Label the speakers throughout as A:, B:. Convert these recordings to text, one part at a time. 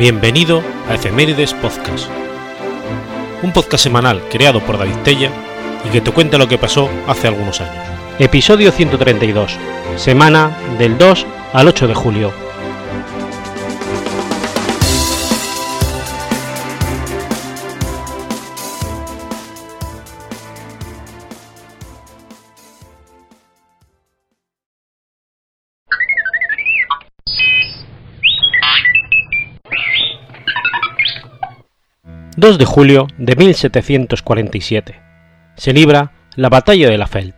A: Bienvenido a Efemérides Podcast, un podcast semanal creado por David Tella y que te cuenta lo que pasó hace algunos años. Episodio 132, semana del 2 al 8 de julio 2 de julio de 1747. Se libra la Batalla de la Feld.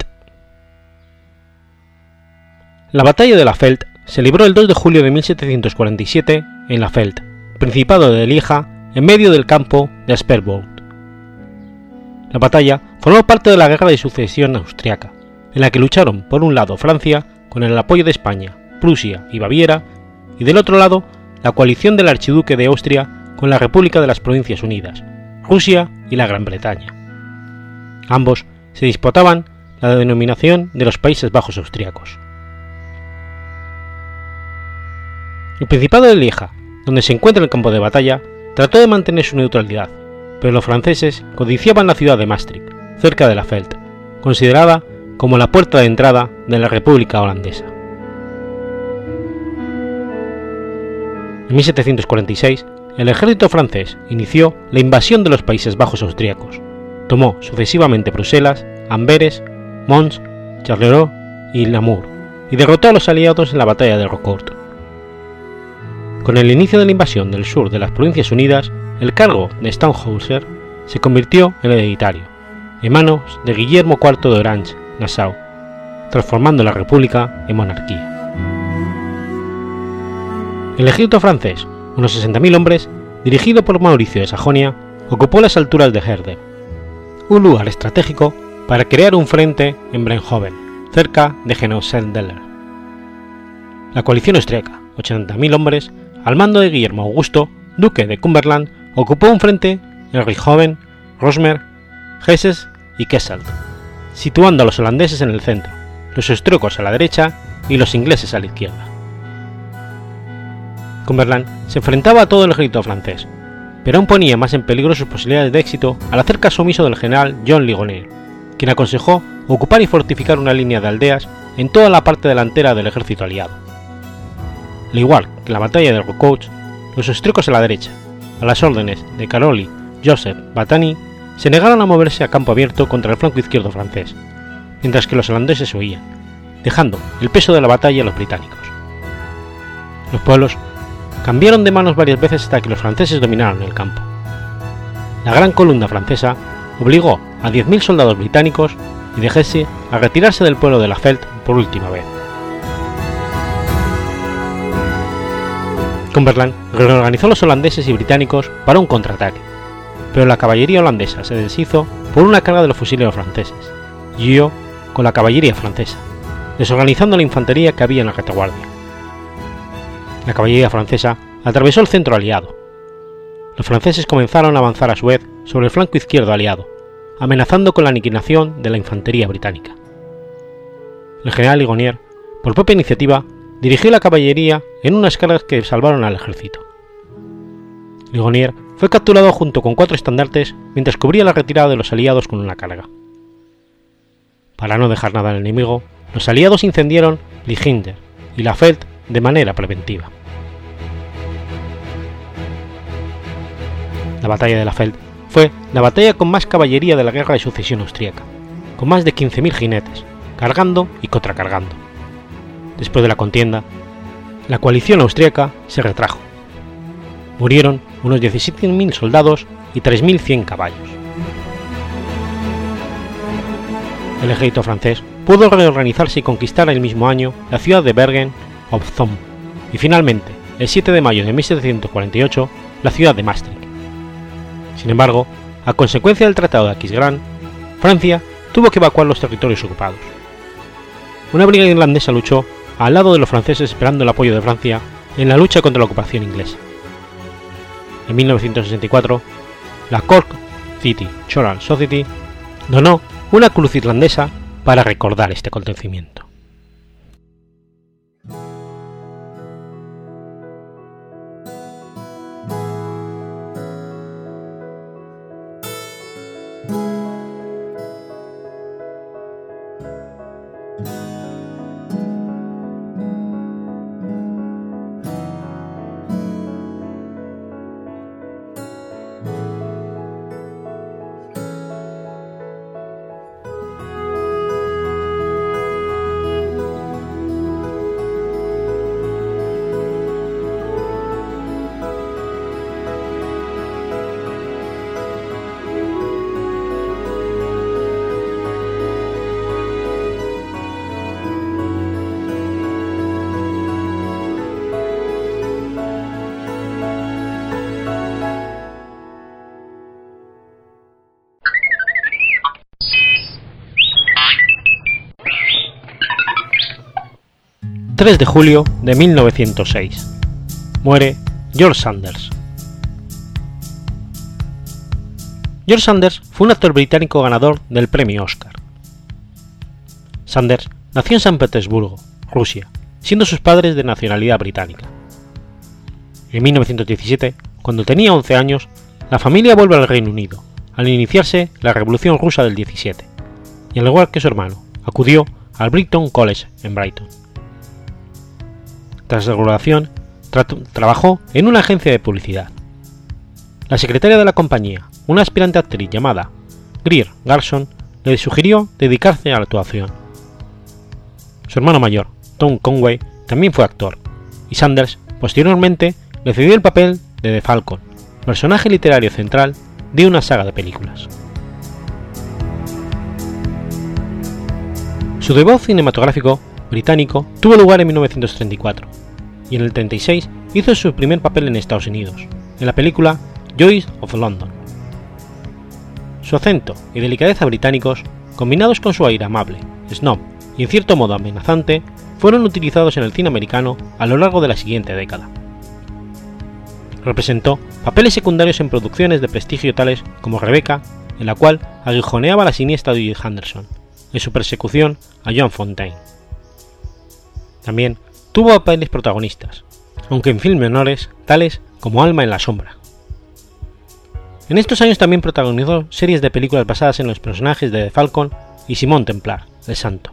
A: La Batalla de la Feld se libró el 2 de julio de 1747 en la Feld, Principado de Lieja, en medio del campo de Asperbourg. La batalla formó parte de la Guerra de Sucesión Austriaca, en la que lucharon por un lado Francia con el apoyo de España, Prusia y Baviera, y del otro lado la coalición del archiduque de Austria con la República de las Provincias Unidas, Rusia y la Gran Bretaña. Ambos se disputaban la denominación de los Países Bajos austriacos. El Principado de Lieja, donde se encuentra el campo de batalla, trató de mantener su neutralidad, pero los franceses codiciaban la ciudad de Maastricht, cerca de la Feld, considerada como la puerta de entrada de la República Holandesa. En 1746, el ejército francés inició la invasión de los Países Bajos austríacos, tomó sucesivamente Bruselas, Amberes, Mons, Charleroi y Namur, y derrotó a los aliados en la batalla de Rocourt. Con el inicio de la invasión del sur de las Provincias Unidas, el cargo de Staunhauser se convirtió en hereditario, en manos de Guillermo IV de Orange, Nassau, transformando la república en monarquía. El ejército francés unos 60.000 hombres, dirigido por Mauricio de Sajonia, ocupó las alturas de Herder, un lugar estratégico para crear un frente en Brenhoven, cerca de Genosendeller. La coalición austríaca, 80.000 hombres, al mando de Guillermo Augusto, duque de Cumberland, ocupó un frente en Richthofen, Rosmer, Hesses y Kessel, situando a los holandeses en el centro, los austríacos a la derecha y los ingleses a la izquierda. Cumberland se enfrentaba a todo el ejército francés, pero aún ponía más en peligro sus posibilidades de éxito al hacer caso omiso del general John Ligonier, quien aconsejó ocupar y fortificar una línea de aldeas en toda la parte delantera del ejército aliado. Al igual que en la batalla de Rocourt, los austríacos a la derecha, a las órdenes de Caroli, Joseph, Batani, se negaron a moverse a campo abierto contra el flanco izquierdo francés, mientras que los holandeses huían, dejando el peso de la batalla a los británicos. Los pueblos cambiaron de manos varias veces hasta que los franceses dominaron el campo. La gran columna francesa obligó a 10.000 soldados británicos y de Hesse a retirarse del pueblo de la Feld por última vez. Cumberland reorganizó a los holandeses y británicos para un contraataque, pero la caballería holandesa se deshizo por una carga de los fusileros franceses y huyó con la caballería francesa, desorganizando la infantería que había en la retaguardia. La caballería francesa atravesó el centro aliado. Los franceses comenzaron a avanzar a su vez sobre el flanco izquierdo aliado, amenazando con la aniquilación de la infantería británica. El general Ligonier, por propia iniciativa, dirigió la caballería en unas cargas que salvaron al ejército. Ligonier fue capturado junto con cuatro estandartes mientras cubría la retirada de los aliados con una carga. Para no dejar nada al enemigo, los aliados incendiaron Liginder y la Feld de manera preventiva. La batalla de la Feld fue la batalla con más caballería de la guerra de sucesión austríaca, con más de 15.000 jinetes, cargando y contracargando. Después de la contienda, la coalición austríaca se retrajo. Murieron unos 17.000 soldados y 3.100 caballos. El ejército francés pudo reorganizarse y conquistar el mismo año la ciudad de Bergen y finalmente, el 7 de mayo de 1748, la ciudad de Maastricht. Sin embargo, a consecuencia del Tratado de Aquisgrán, Francia tuvo que evacuar los territorios ocupados. Una brigada irlandesa luchó al lado de los franceses esperando el apoyo de Francia en la lucha contra la ocupación inglesa. En 1964, la Cork City Choral Society donó una cruz irlandesa para recordar este acontecimiento. 3 de julio de 1906. Muere George Sanders. George Sanders fue un actor británico ganador del premio Oscar. Sanders nació en San Petersburgo, Rusia, siendo sus padres de nacionalidad británica. En 1917, cuando tenía 11 años, la familia vuelve al Reino Unido, al iniciarse la Revolución Rusa del 17, y al igual que su hermano, acudió al Brighton College en Brighton. Tras la graduación, trabajó en una agencia de publicidad. La secretaria de la compañía, una aspirante actriz llamada Greer Garson, le sugirió dedicarse a la actuación. Su hermano mayor, Tom Conway, también fue actor, y Sanders posteriormente le cedió el papel de The Falcon, personaje literario central de una saga de películas. Su debut cinematográfico británico tuvo lugar en 1934 y en el 36 hizo su primer papel en Estados Unidos, en la película Joys of London. Su acento y delicadeza británicos, combinados con su aire amable, snob y en cierto modo amenazante, fueron utilizados en el cine americano a lo largo de la siguiente década. Representó papeles secundarios en producciones de prestigio tales como Rebecca, en la cual aguijoneaba la siniestra Dewey Henderson, en su persecución a John Fontaine. También tuvo papeles protagonistas, aunque en filmes menores tales como Alma en la sombra. En estos años también protagonizó series de películas basadas en los personajes de The Falcon y Simón Templar, el Santo.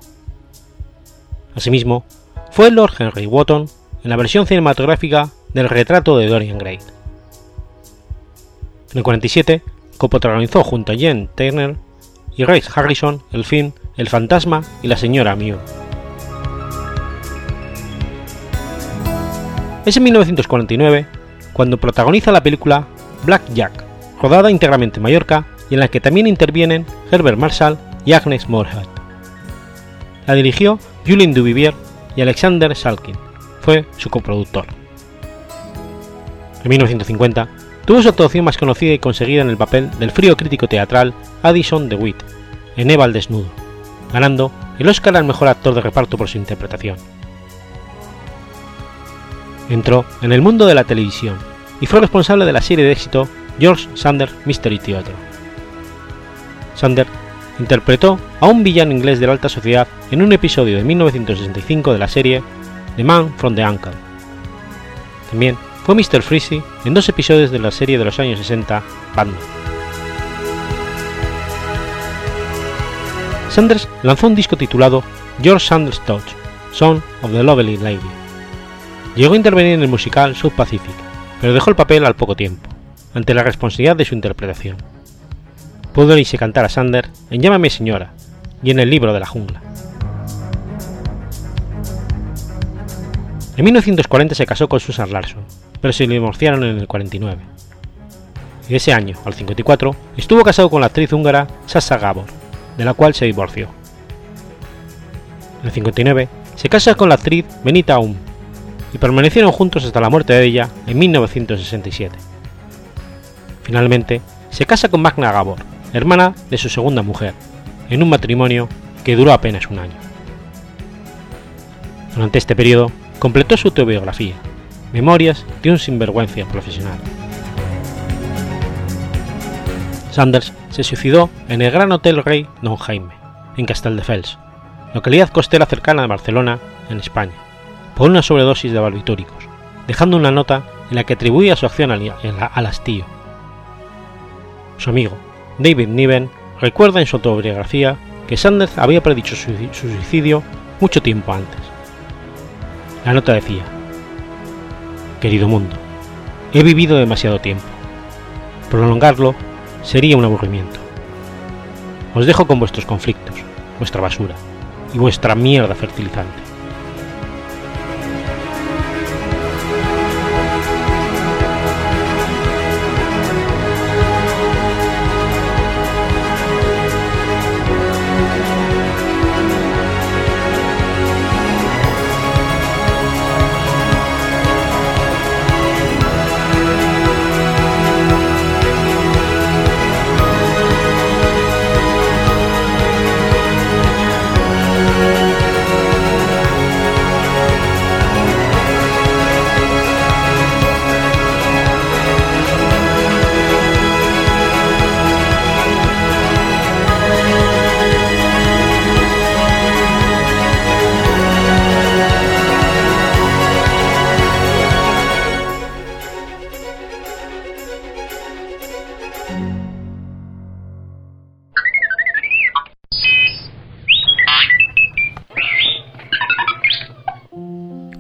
A: Asimismo, fue Lord Henry Wotton en la versión cinematográfica del retrato de Dorian Gray. En el 47, coprotagonizó junto a Jen Turner y Rex Harrison el film El fantasma y la señora Mew. Es en 1949 cuando protagoniza la película Black Jack, rodada íntegramente en Mallorca y en la que también intervienen Herbert Marshall y Agnes Moorehead. La dirigió Julien Duvivier y Alexander Salkin, fue su coproductor. En 1950 tuvo su actuación más conocida y conseguida en el papel del frío crítico teatral Addison DeWitt en Eva al desnudo, ganando el Oscar al mejor actor de reparto por su interpretación. Entró en el mundo de la televisión y fue responsable de la serie de éxito George Sanders Mystery Theater. Sanders interpretó a un villano inglés de la alta sociedad en un episodio de 1965 de la serie The Man from the Uncle. También fue Mr. Freezy en dos episodios de la serie de los años 60 Batman. Sanders lanzó un disco titulado George Sanders Touch, Son of the Lovely Lady. Llegó a intervenir en el musical South Pacific, pero dejó el papel al poco tiempo, ante la responsabilidad de su interpretación. Pudo irse cantar a Sanders en Llámame Señora y en El Libro de la Jungla. En 1940 se casó con Susan Larson, pero se divorciaron en el 49. Y ese año, al 54, estuvo casado con la actriz húngara Sasha Gabor, de la cual se divorció. En el 59 se casa con la actriz Benita Aum y permanecieron juntos hasta la muerte de ella en 1967. Finalmente, se casa con Magna Gabor, hermana de su segunda mujer, en un matrimonio que duró apenas un año. Durante este periodo completó su autobiografía, Memorias de un sinvergüenza profesional. Sanders se suicidó en el Gran Hotel Rey Don Jaime, en Castelldefels, localidad costera cercana a Barcelona, en España, por una sobredosis de barbitúricos, dejando una nota en la que atribuía su acción al hastío. Su amigo, David Niven, recuerda en su autobiografía que Sanders había predicho su suicidio mucho tiempo antes. La nota decía, Querido mundo, he vivido demasiado tiempo. Prolongarlo sería un aburrimiento. Os dejo con vuestros conflictos, vuestra basura y vuestra mierda fertilizante.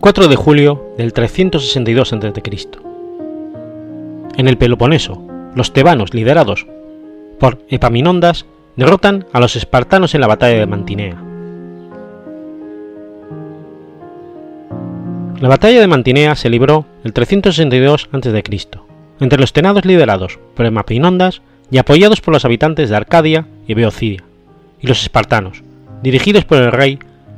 A: 4 de julio del 362 a.C. En el Peloponeso, los tebanos liderados por Epaminondas derrotan a los espartanos en la batalla de Mantinea. La batalla de Mantinea se libró el 362 a.C., entre los tenados liderados por Epaminondas y apoyados por los habitantes de Arcadia y Beocidia, y los espartanos, dirigidos por el rey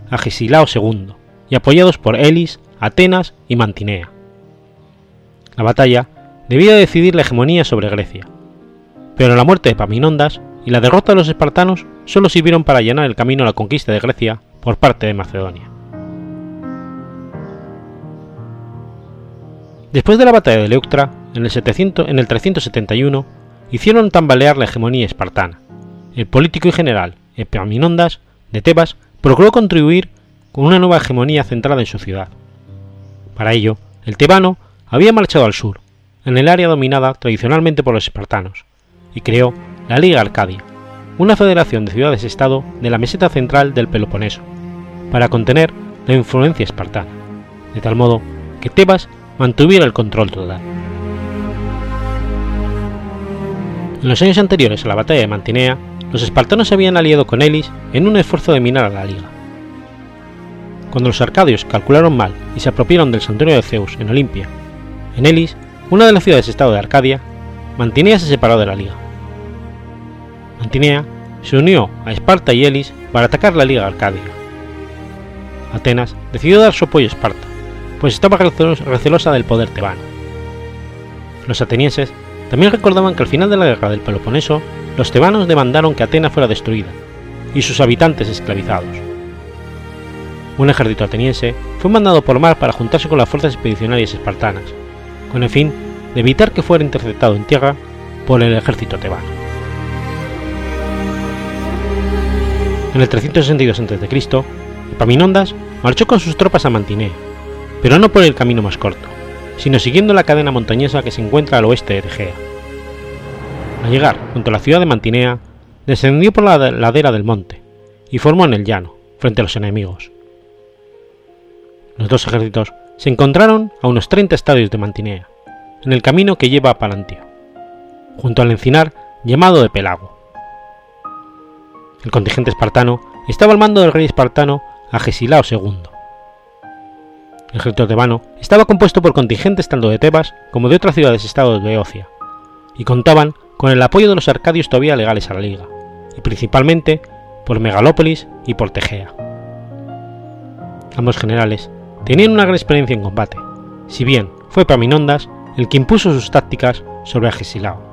A: Agisilao II y apoyados por Elis, Atenas y Mantinea. La batalla debía decidir la hegemonía sobre Grecia, pero la muerte de Epaminondas y la derrota de los espartanos solo sirvieron para llenar el camino a la conquista de Grecia por parte de Macedonia. Después de la batalla de Leuctra, en el, 700, en el 371, hicieron tambalear la hegemonía espartana. El político y general Epaminondas de Tebas procuró contribuir con una nueva hegemonía centrada en su ciudad. Para ello, el tebano había marchado al sur, en el área dominada tradicionalmente por los espartanos, y creó la Liga Arcadia, una federación de ciudades-estado de la meseta central del Peloponeso, para contener la influencia espartana, de tal modo que Tebas mantuviera el control total. En los años anteriores a la batalla de Mantinea, los espartanos se habían aliado con Elis en un esfuerzo de minar a la liga. Cuando los arcadios calcularon mal y se apropiaron del santuario de Zeus en Olimpia, en Elis, una de las ciudades-estado de Arcadia, Mantinea se separó de la liga. Mantinea se unió a Esparta y Elis para atacar la liga Arcadia. Atenas decidió dar su apoyo a Esparta, pues estaba recelosa del poder tebano. Los atenienses también recordaban que al final de la guerra del Peloponeso, los tebanos demandaron que Atenas fuera destruida y sus habitantes esclavizados. Un ejército ateniense fue mandado por mar para juntarse con las fuerzas expedicionarias espartanas, con el fin de evitar que fuera interceptado en tierra por el ejército tebano. En el 362 a.C., Epaminondas marchó con sus tropas a Mantinea, pero no por el camino más corto, sino siguiendo la cadena montañosa que se encuentra al oeste de Egea. Al llegar junto a la ciudad de Mantinea, descendió por la ladera del monte y formó en el llano, frente a los enemigos. Los dos ejércitos se encontraron a unos 30 estadios de Mantinea, en el camino que lleva a Palantio, junto al encinar llamado de Pelago. El contingente espartano estaba al mando del rey espartano Agesilao II, el ejército tebano estaba compuesto por contingentes tanto de Tebas como de otras ciudades-estados de Beocia, y contaban con el apoyo de los arcadios todavía legales a la liga, y principalmente por Megalópolis y por Tegea. Ambos generales tenían una gran experiencia en combate, si bien fue Paminondas el que impuso sus tácticas sobre Agesilao.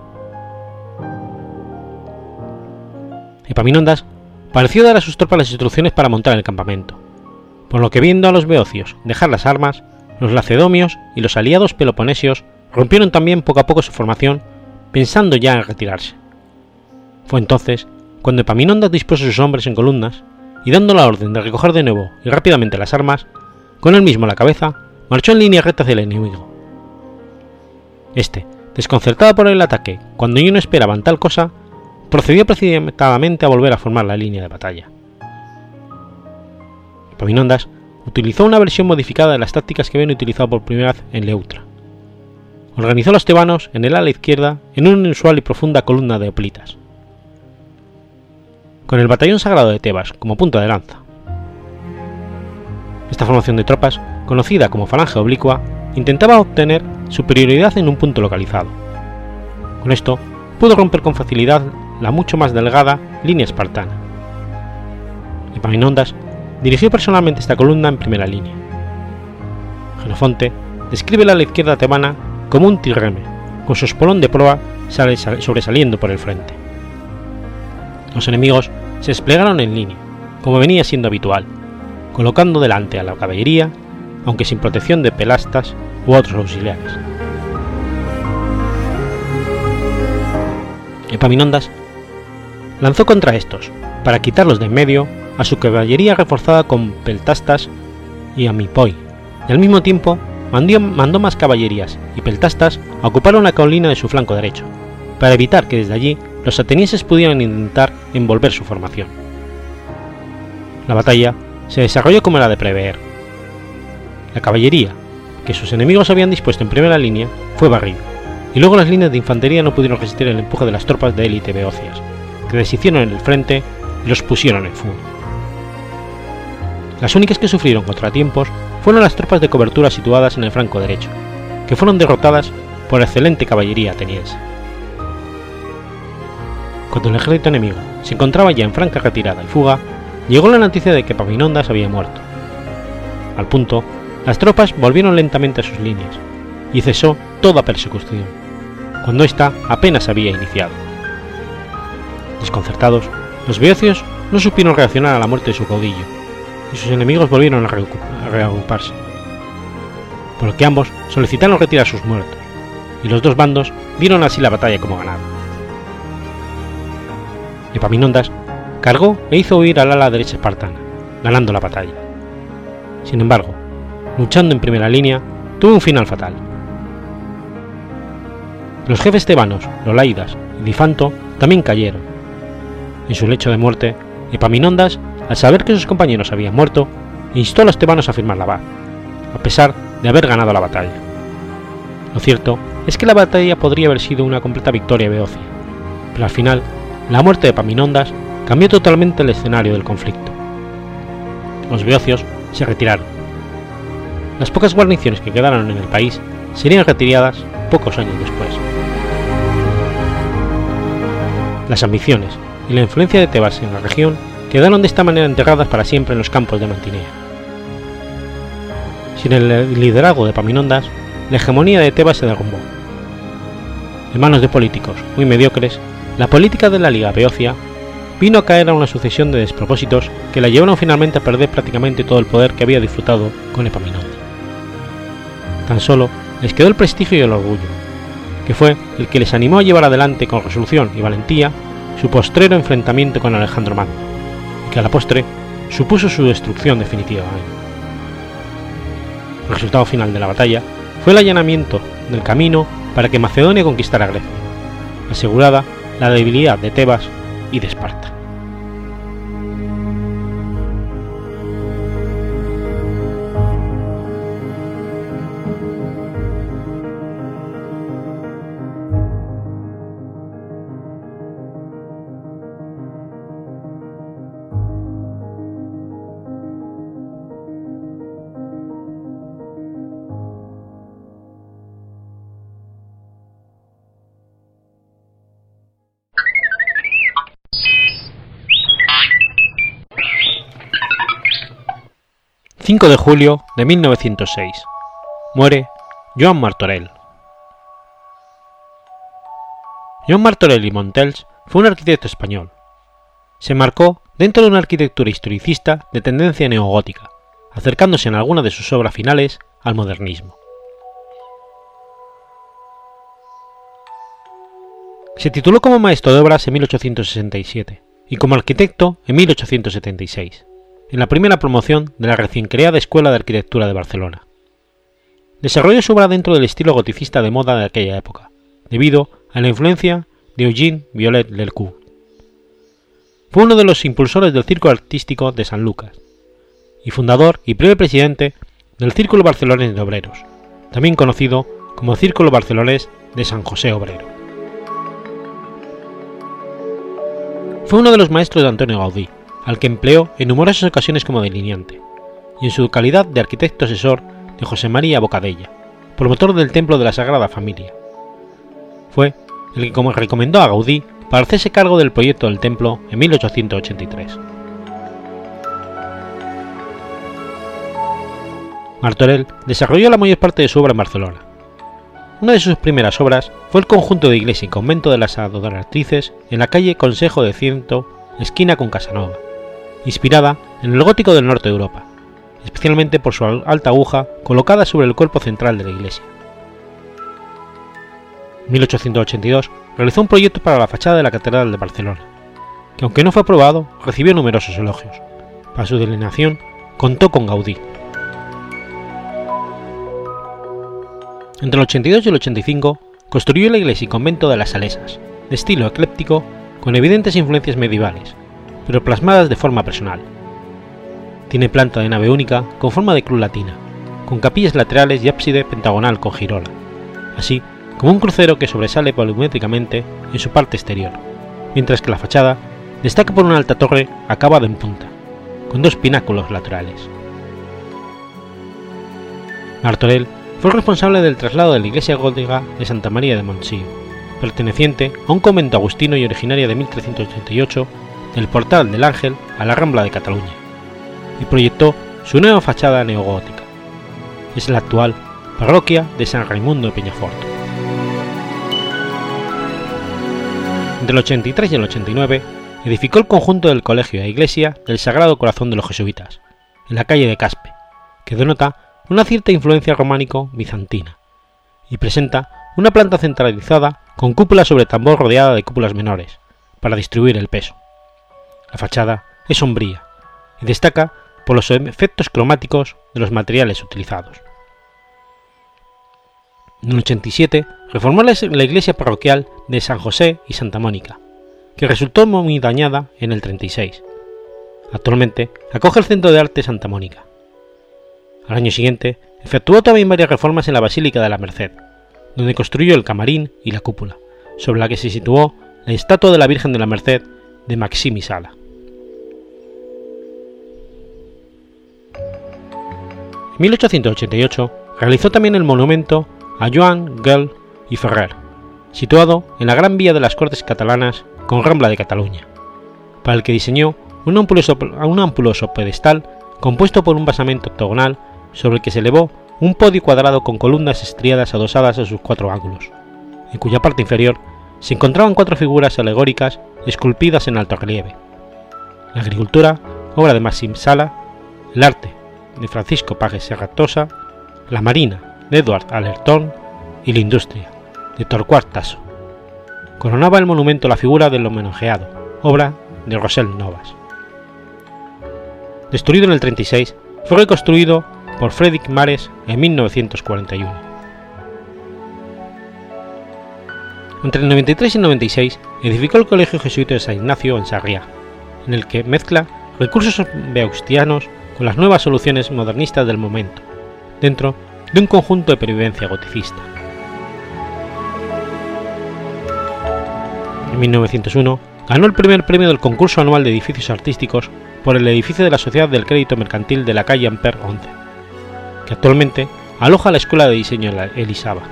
A: Epaminondas pareció dar a sus tropas las instrucciones para montar el campamento, por lo que viendo a los beocios dejar las armas, los lacedomios y los aliados peloponesios rompieron también poco a poco su formación, pensando ya en retirarse. Fue entonces cuando Epaminondas dispuso sus hombres en columnas y dando la orden de recoger de nuevo y rápidamente las armas, con él mismo a la cabeza, marchó en línea recta hacia el enemigo. Este, desconcertado por el ataque, cuando ellos no esperaban tal cosa, procedió precipitadamente a volver a formar la línea de batalla. Epaminondas utilizó una versión modificada de las tácticas que habían utilizado por primera vez en Leutra. Organizó a los tebanos en el ala izquierda en una inusual y profunda columna de hoplitas, con el batallón sagrado de Tebas como punto de lanza. Esta formación de tropas, conocida como falange oblicua, intentaba obtener superioridad en un punto localizado. Con esto, pudo romper con facilidad la mucho más delgada línea espartana. Epaminondas dirigió personalmente esta columna en primera línea. Genofonte describe la izquierda tebana como un tirreme, con su espolón de proa sobresaliendo por el frente. Los enemigos se desplegaron en línea, como venía siendo habitual, colocando delante a la caballería, aunque sin protección de pelastas u otros auxiliares. Epaminondas lanzó contra estos, para quitarlos de en medio, a su caballería reforzada con peltastas y amipoi, y al mismo tiempo mandó más caballerías y peltastas a ocupar una colina de su flanco derecho, para evitar que desde allí los atenienses pudieran intentar envolver su formación. La batalla se desarrolló como era de prever. La caballería, que sus enemigos habían dispuesto en primera línea, fue barrido, y luego las líneas de infantería no pudieron resistir el empuje de las tropas de élite beocias, que deshicieron en el frente y los pusieron en fuga. Las únicas que sufrieron contratiempos fueron las tropas de cobertura situadas en el flanco derecho, que fueron derrotadas por excelente caballería ateniense. Cuando el ejército enemigo se encontraba ya en franca retirada y fuga, llegó la noticia de que Paminondas había muerto. Al punto, las tropas volvieron lentamente a sus líneas y cesó toda persecución, cuando ésta apenas había iniciado. Desconcertados, los beocios no supieron reaccionar a la muerte de su caudillo, y sus enemigos volvieron a reagruparse, por lo que ambos solicitaron retirar sus muertos, y los dos bandos dieron así la batalla como ganada. Epaminondas cargó e hizo huir al ala derecha espartana, ganando la batalla. Sin embargo, luchando en primera línea, tuvo un final fatal. Los jefes tebanos, Lolaidas y Difanto también cayeron. En su lecho de muerte, Epaminondas, al saber que sus compañeros habían muerto, instó a los tebanos a firmar la paz, a pesar de haber ganado la batalla. Lo cierto es que la batalla podría haber sido una completa victoria beocia, pero al final, la muerte de Epaminondas cambió totalmente el escenario del conflicto. Los beocios se retiraron. Las pocas guarniciones que quedaron en el país serían retiradas pocos años después. Las ambiciones y la influencia de Tebas en la región quedaron de esta manera enterradas para siempre en los campos de Mantinea. Sin el liderazgo de Paminondas, la hegemonía de Tebas se derrumbó. En manos de políticos muy mediocres, la política de la Liga Beocia vino a caer a una sucesión de despropósitos que la llevaron finalmente a perder prácticamente todo el poder que había disfrutado con Epaminondas. Tan solo les quedó el prestigio y el orgullo, que fue el que les animó a llevar adelante con resolución y valentía su postrero enfrentamiento con Alejandro Magno, y que a la postre supuso su destrucción definitiva. El resultado final de la batalla fue el allanamiento del camino para que Macedonia conquistara Grecia, asegurada la debilidad de Tebas y de Esparta. 5 de julio de 1906. Muere Joan Martorell. Joan Martorell y Montels fue un arquitecto español. Se marcó dentro de una arquitectura historicista de tendencia neogótica, acercándose en algunas de sus obras finales al modernismo. Se tituló como maestro de obras en 1867 y como arquitecto en 1876 en la primera promoción de la recién creada Escuela de Arquitectura de Barcelona. Desarrolló su obra dentro del estilo goticista de moda de aquella época, debido a la influencia de Eugene Violet Lercourt. Fue uno de los impulsores del Círculo Artístico de San Lucas, y fundador y primer presidente del Círculo Barcelonés de Obreros, también conocido como Círculo Barcelonés de San José Obrero. Fue uno de los maestros de Antonio Gaudí, al que empleó en numerosas ocasiones como delineante, y en su calidad de arquitecto asesor de José María Bocadella, promotor del Templo de la Sagrada Familia. Fue el que recomendó a Gaudí para hacerse cargo del proyecto del templo en 1883. Martorell desarrolló la mayor parte de su obra en Barcelona. Una de sus primeras obras fue el conjunto de iglesia y convento de las adoratrices en la calle Consejo de Ciento, esquina con Casanova, inspirada en el gótico del norte de Europa, especialmente por su alta aguja colocada sobre el cuerpo central de la iglesia. En 1882 realizó un proyecto para la fachada de la Catedral de Barcelona, que aunque no fue aprobado, recibió numerosos elogios. Para su delineación contó con Gaudí. Entre el 82 y el 85 construyó la iglesia y convento de las Salesas, de estilo ecléptico con evidentes influencias medievales, pero plasmadas de forma personal. Tiene planta de nave única con forma de cruz latina con capillas laterales y ábside pentagonal con girola, así como un crucero que sobresale volumétricamente en su parte exterior, mientras que la fachada destaca por una alta torre acabada en punta, con dos pináculos laterales. Martorell fue responsable del traslado de la iglesia gótica de Santa María de Montsío, perteneciente a un convento agustino y originaria de 1388 del Portal del Ángel a la Rambla de Cataluña, y proyectó su nueva fachada neogótica. Es la actual parroquia de San Raimundo de Peñafort. Entre el 83 y el 89 edificó el conjunto del colegio e iglesia del Sagrado Corazón de los Jesuitas, en la calle de Caspe, que denota una cierta influencia románico-bizantina, y presenta una planta centralizada con cúpula sobre tambor rodeada de cúpulas menores, para distribuir el peso. La fachada es sombría y destaca por los efectos cromáticos de los materiales utilizados. En el 87 reformó la iglesia parroquial de San José y Santa Mónica, que resultó muy dañada en el 36. Actualmente acoge el Centro de Arte Santa Mónica. Al año siguiente, efectuó también varias reformas en la Basílica de la Merced, donde construyó el camarín y la cúpula, sobre la que se situó la estatua de la Virgen de la Merced de Maximi Sala. 1888 realizó también el monumento a Joan Guel y Ferrer, situado en la Gran Vía de las Cortes Catalanas con Rambla de Cataluña, para el que diseñó un ampuloso, un ampuloso pedestal compuesto por un basamento octogonal sobre el que se elevó un podio cuadrado con columnas estriadas adosadas a sus cuatro ángulos, en cuya parte inferior se encontraban cuatro figuras alegóricas esculpidas en alto relieve. La agricultura, obra de Maxim Sala, el arte, de Francisco Pajes Serratosa, la marina, de Edward Alerton y la industria, de Torquart Tasso. Coronaba el monumento la figura del homenajeado, obra de Rosel Novas. Destruido en el 36, fue reconstruido por Frederick Mares en 1941. Entre el 93 y el 96 edificó el Colegio Jesuita de San Ignacio en Sarriá, en el que mezcla recursos beauxtianos con las nuevas soluciones modernistas del momento, dentro de un conjunto de pervivencia goticista. En 1901 ganó el primer premio del concurso anual de edificios artísticos por el edificio de la Sociedad del Crédito Mercantil de la calle Amper 11 que actualmente aloja la Escuela de Diseño Elisaba.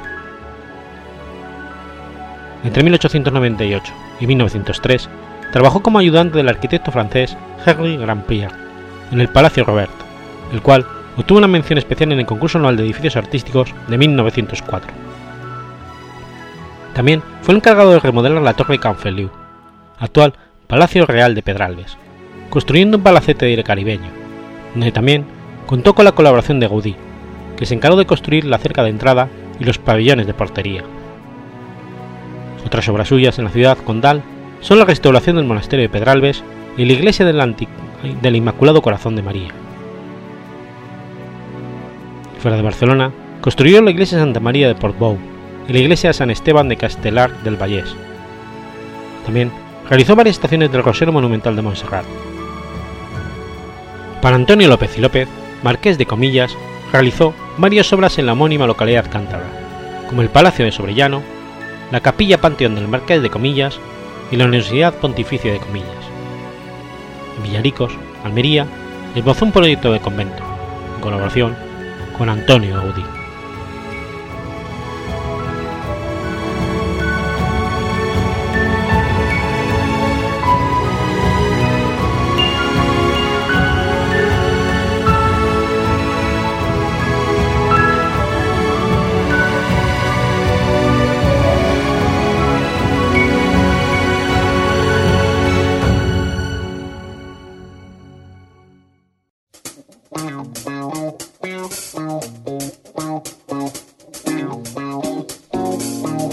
A: Entre 1898 y 1903 trabajó como ayudante del arquitecto francés Henri Grandpierre en el Palacio Robert, el cual obtuvo una mención especial en el concurso anual de edificios artísticos de 1904. También fue el encargado de remodelar la Torre Canfeliu, actual Palacio Real de Pedralbes, construyendo un palacete de aire caribeño, donde también contó con la colaboración de Gaudí, que se encargó de construir la cerca de entrada y los pabellones de portería. Otras obras suyas en la ciudad condal son la restauración del monasterio de Pedralbes y la iglesia del, del Inmaculado Corazón de María. Fuera de Barcelona, construyó la iglesia Santa María de Portbou y la iglesia San Esteban de Castelar del Vallés. También realizó varias estaciones del Rosero Monumental de Montserrat. Para Antonio López y López, marqués de Comillas, realizó varias obras en la homónima localidad cántabra, como el Palacio de Sobrellano, la Capilla Panteón del Marqués de Comillas y la Universidad Pontificia de Comillas. Villaricos, Almería, esbozó un proyecto de convento, en colaboración con Antonio Gaudí.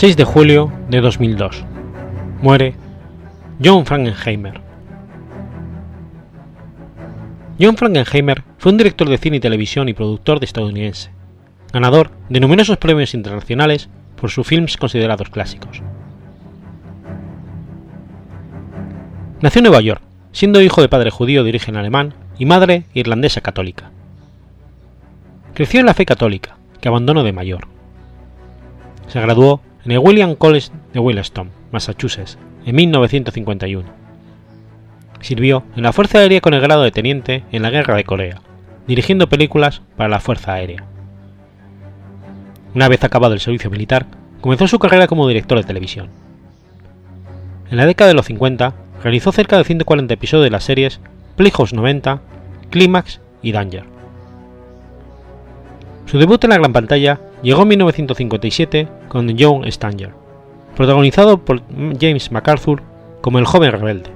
A: ...6 de julio de 2002... ...muere... ...John Frankenheimer... John Frankenheimer fue un director de cine y televisión y productor de estadounidense, ganador de numerosos premios internacionales por sus films considerados clásicos. Nació en Nueva York, siendo hijo de padre judío de origen alemán y madre irlandesa católica. Creció en la fe católica, que abandonó de mayor. Se graduó en el William College de Williston, Massachusetts, en 1951 Sirvió en la Fuerza Aérea con el grado de teniente en la Guerra de Corea, dirigiendo películas para la Fuerza Aérea. Una vez acabado el servicio militar, comenzó su carrera como director de televisión. En la década de los 50, realizó cerca de 140 episodios de las series Playhouse 90, Climax y Danger. Su debut en la gran pantalla llegó en 1957 con Young Stanger, protagonizado por James MacArthur como el joven rebelde.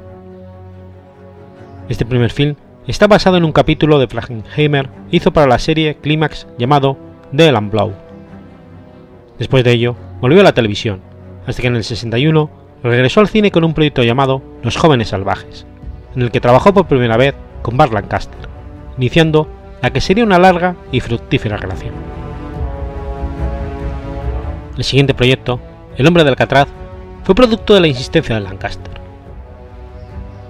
A: Este primer film está basado en un capítulo de Frankenheimer hizo para la serie Climax llamado The and Blow. Después de ello, volvió a la televisión, hasta que en el 61 regresó al cine con un proyecto llamado Los Jóvenes Salvajes, en el que trabajó por primera vez con Bart Lancaster, iniciando la que sería una larga y fructífera relación. El siguiente proyecto, El hombre del Alcatraz, fue producto de la insistencia de Lancaster.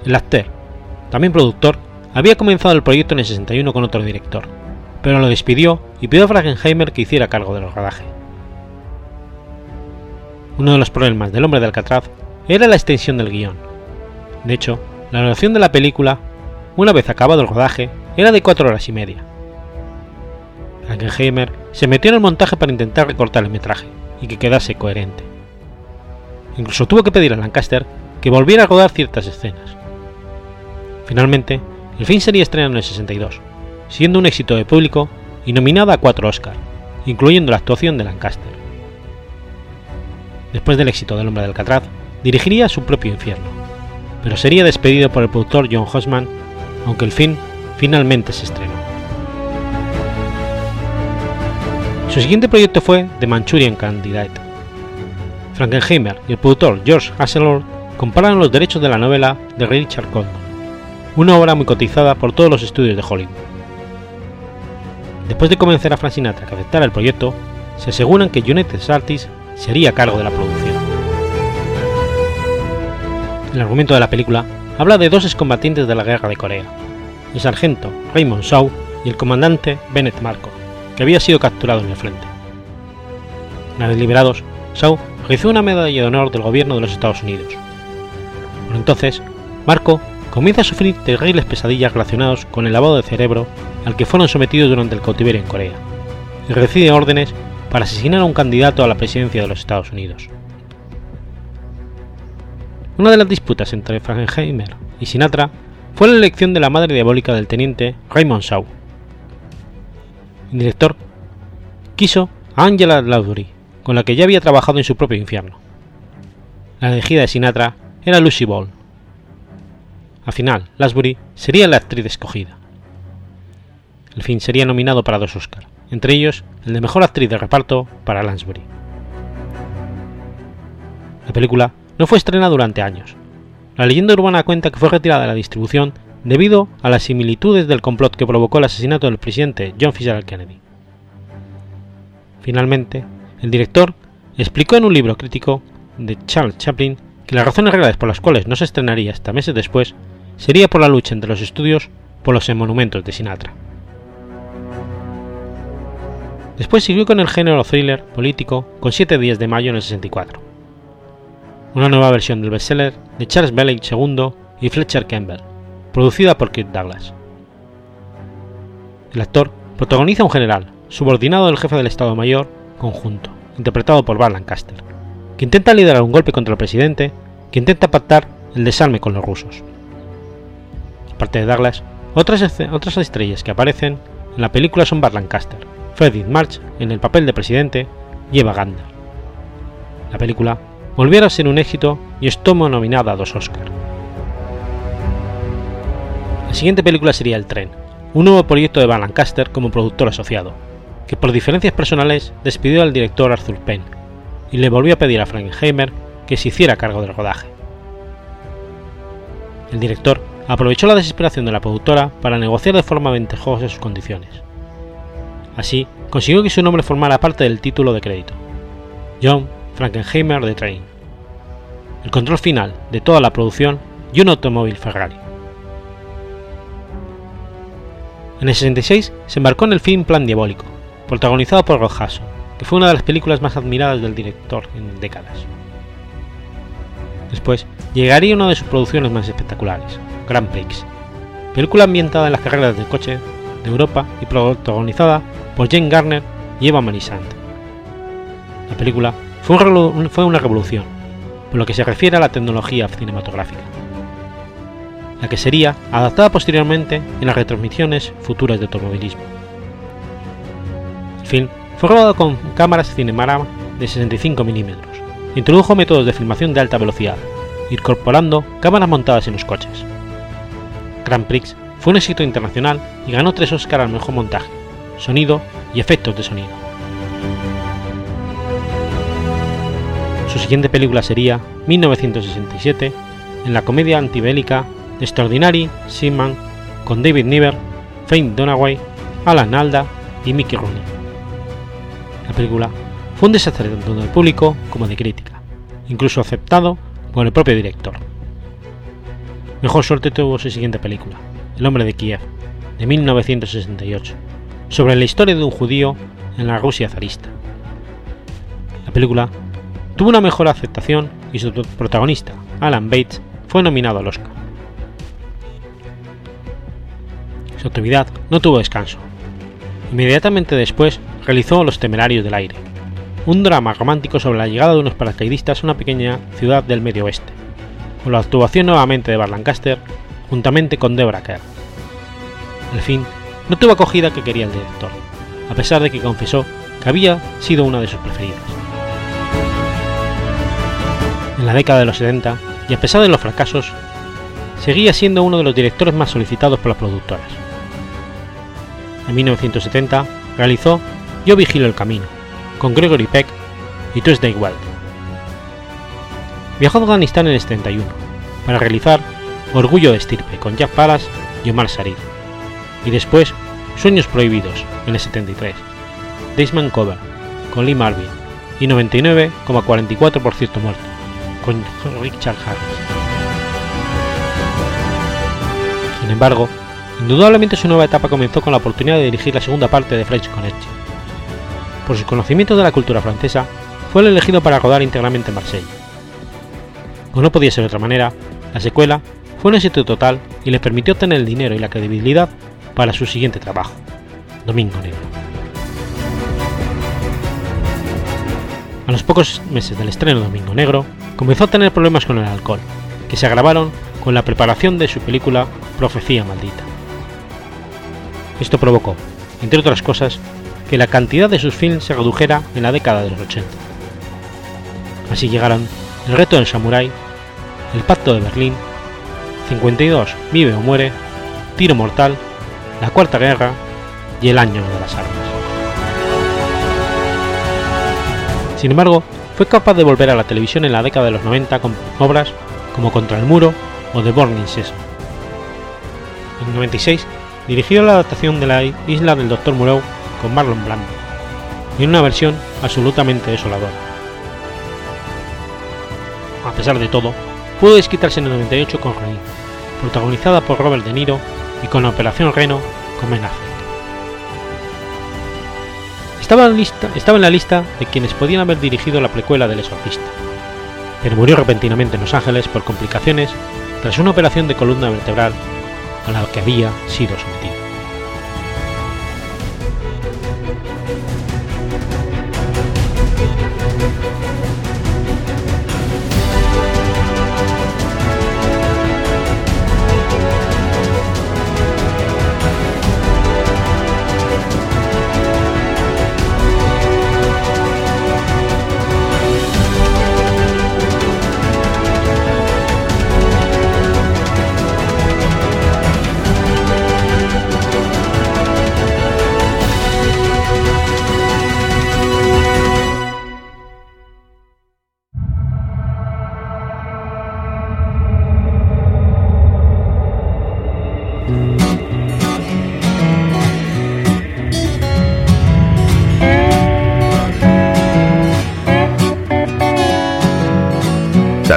A: El actor también productor, había comenzado el proyecto en el 61 con otro director, pero lo despidió y pidió a Frankenheimer que hiciera cargo del rodaje. Uno de los problemas del hombre de Alcatraz era la extensión del guion. De hecho, la duración de la película, una vez acabado el rodaje, era de cuatro horas y media. Frankenheimer se metió en el montaje para intentar recortar el metraje y que quedase coherente. Incluso tuvo que pedir a Lancaster que volviera a rodar ciertas escenas. Finalmente, el film sería estrenado en el 62, siendo un éxito de público y nominada a cuatro Oscars, incluyendo la actuación de Lancaster. Después del éxito del Hombre del Alcatraz, dirigiría su propio infierno, pero sería despedido por el productor John Hosman, aunque el film finalmente se estrenó. Su siguiente proyecto fue The Manchurian Candidate. Frankenheimer y el productor George Hasselhoff compararon los derechos de la novela de Richard Coleman una obra muy cotizada por todos los estudios de Hollywood. Después de convencer a Frank Sinatra que aceptara el proyecto, se aseguran que United Artists se haría cargo de la producción. El argumento de la película habla de dos excombatientes de la guerra de Corea, el sargento Raymond Shaw y el comandante Bennett Marco, que había sido capturado en el frente. Una vez liberados, Shaw recibió una medalla de honor del gobierno de los Estados Unidos. Por entonces, Marco comienza a sufrir terribles pesadillas relacionadas con el lavado de cerebro al que fueron sometidos durante el cautiverio en Corea, y recibe órdenes para asesinar a un candidato a la presidencia de los Estados Unidos. Una de las disputas entre Frankenheimer y Sinatra fue la elección de la madre diabólica del teniente Raymond Shaw. Director quiso a Angela Laudry, con la que ya había trabajado en su propio infierno. La elegida de Sinatra era Lucy Ball, al final, Lansbury sería la actriz escogida. El film sería nominado para dos Oscars, entre ellos el de Mejor Actriz de Reparto para Lansbury. La película no fue estrenada durante años. La leyenda urbana cuenta que fue retirada de la distribución debido a las similitudes del complot que provocó el asesinato del presidente John Fitzgerald Kennedy. Finalmente, el director explicó en un libro crítico de Charles Chaplin que las razones reales por las cuales no se estrenaría hasta meses después sería por la lucha entre los estudios por los monumentos de Sinatra. Después siguió con el género thriller político con 7 días de mayo en el 64. una nueva versión del bestseller de Charles Bailey II y Fletcher Campbell, producida por Kirk Douglas. El actor protagoniza a un general, subordinado del jefe del Estado Mayor conjunto, interpretado por Bar Lancaster, que intenta liderar un golpe contra el presidente, que intenta pactar el desarme con los rusos. Aparte de Douglas, otras, otras estrellas que aparecen en la película son Bar Lancaster, Freddie March en el papel de presidente y Eva Gardner. La película volviera a ser un éxito y estuvo nominada a dos Oscars. La siguiente película sería El tren, un nuevo proyecto de Van Lancaster como productor asociado, que por diferencias personales despidió al director Arthur Penn y le volvió a pedir a Frankenheimer que se hiciera cargo del rodaje. El director aprovechó la desesperación de la productora para negociar de forma ventajosa sus condiciones. Así, consiguió que su nombre formara parte del título de crédito, John Frankenheimer The Train. El control final de toda la producción y un automóvil Ferrari. En el 66 se embarcó en el film Plan Diabólico, protagonizado por Rod Hudson, que fue una de las películas más admiradas del director en décadas. Después llegaría una de sus producciones más espectaculares, Grand Prix, película ambientada en las carreras de coche de Europa y protagonizada por Jane Garner y Eva Marisant. La película fue, una revolución, por lo que se refiere a la tecnología cinematográfica, la que sería adaptada posteriormente en las retransmisiones futuras de automovilismo. El film fue grabado con cámaras Cinemarama de 65 mm. Introdujo métodos de filmación de alta velocidad, incorporando cámaras montadas en los coches. Grand Prix fue un éxito internacional y ganó tres Oscars al mejor montaje, sonido y efectos de sonido. Su siguiente película sería 1967, en la comedia antibélica The Extraordinary con David Niven, Faye Dunaway, Alan Alda y Mickey Rooney. La película fue un desastre tanto del público como de crítica, incluso aceptado por el propio director. Mejor suerte tuvo su siguiente película, El hombre de Kiev, de 1968, sobre la historia de un judío en la Rusia zarista. La película tuvo una mejor aceptación y su protagonista, Alan Bates, fue nominado al Oscar. Su actividad no tuvo descanso. Inmediatamente después realizó Los Temerarios del Aire, un drama romántico sobre la llegada de unos paracaidistas a una pequeña ciudad del medio oeste, con la actuación nuevamente de Bar Lancaster juntamente con Deborah Kerr. El fin no tuvo acogida que quería el director, a pesar de que confesó que había sido una de sus preferidas. En la década de los 70, y a pesar de los fracasos, seguía siendo uno de los directores más solicitados por las productoras. En 1970 realizó yo vigilo el camino, con Gregory Peck y Tuesday Wild. Viajó a Afganistán en el 71 para realizar Orgullo de Estirpe con Jack Pallas y Omar Sharif, y después Sueños Prohibidos en el 73, Daysman Cover con Lee Marvin y 99,44% muerto con Richard Harris. Sin embargo, indudablemente su nueva etapa comenzó con la oportunidad de dirigir la segunda parte de French Connection por sus conocimientos de la cultura francesa, fue el elegido para rodar íntegramente en Marsella. Como no podía ser de otra manera, la secuela fue un éxito total y le permitió obtener el dinero y la credibilidad para su siguiente trabajo, Domingo Negro. A los pocos meses del estreno de Domingo Negro, comenzó a tener problemas con el alcohol, que se agravaron con la preparación de su película Profecía Maldita. Esto provocó, entre otras cosas, que la cantidad de sus films se redujera en la década de los 80. Así llegaron El reto del samurái, El pacto de Berlín, 52 Vive o muere, Tiro mortal, La cuarta guerra y El año de las armas. Sin embargo, fue capaz de volver a la televisión en la década de los 90 con obras como Contra el muro o The Burning Season. En 96 dirigió la adaptación de la Isla del Dr. Moreau con Marlon Brando, en una versión absolutamente desoladora. A pesar de todo, pudo desquitarse en el 98 con Rain, protagonizada por Robert De Niro y con la Operación Reno con Ben. Estaba en, estaba en la lista de quienes podían haber dirigido la precuela del Exorcista. pero murió repentinamente en Los Ángeles por complicaciones tras una operación de columna vertebral a la que había sido sometido.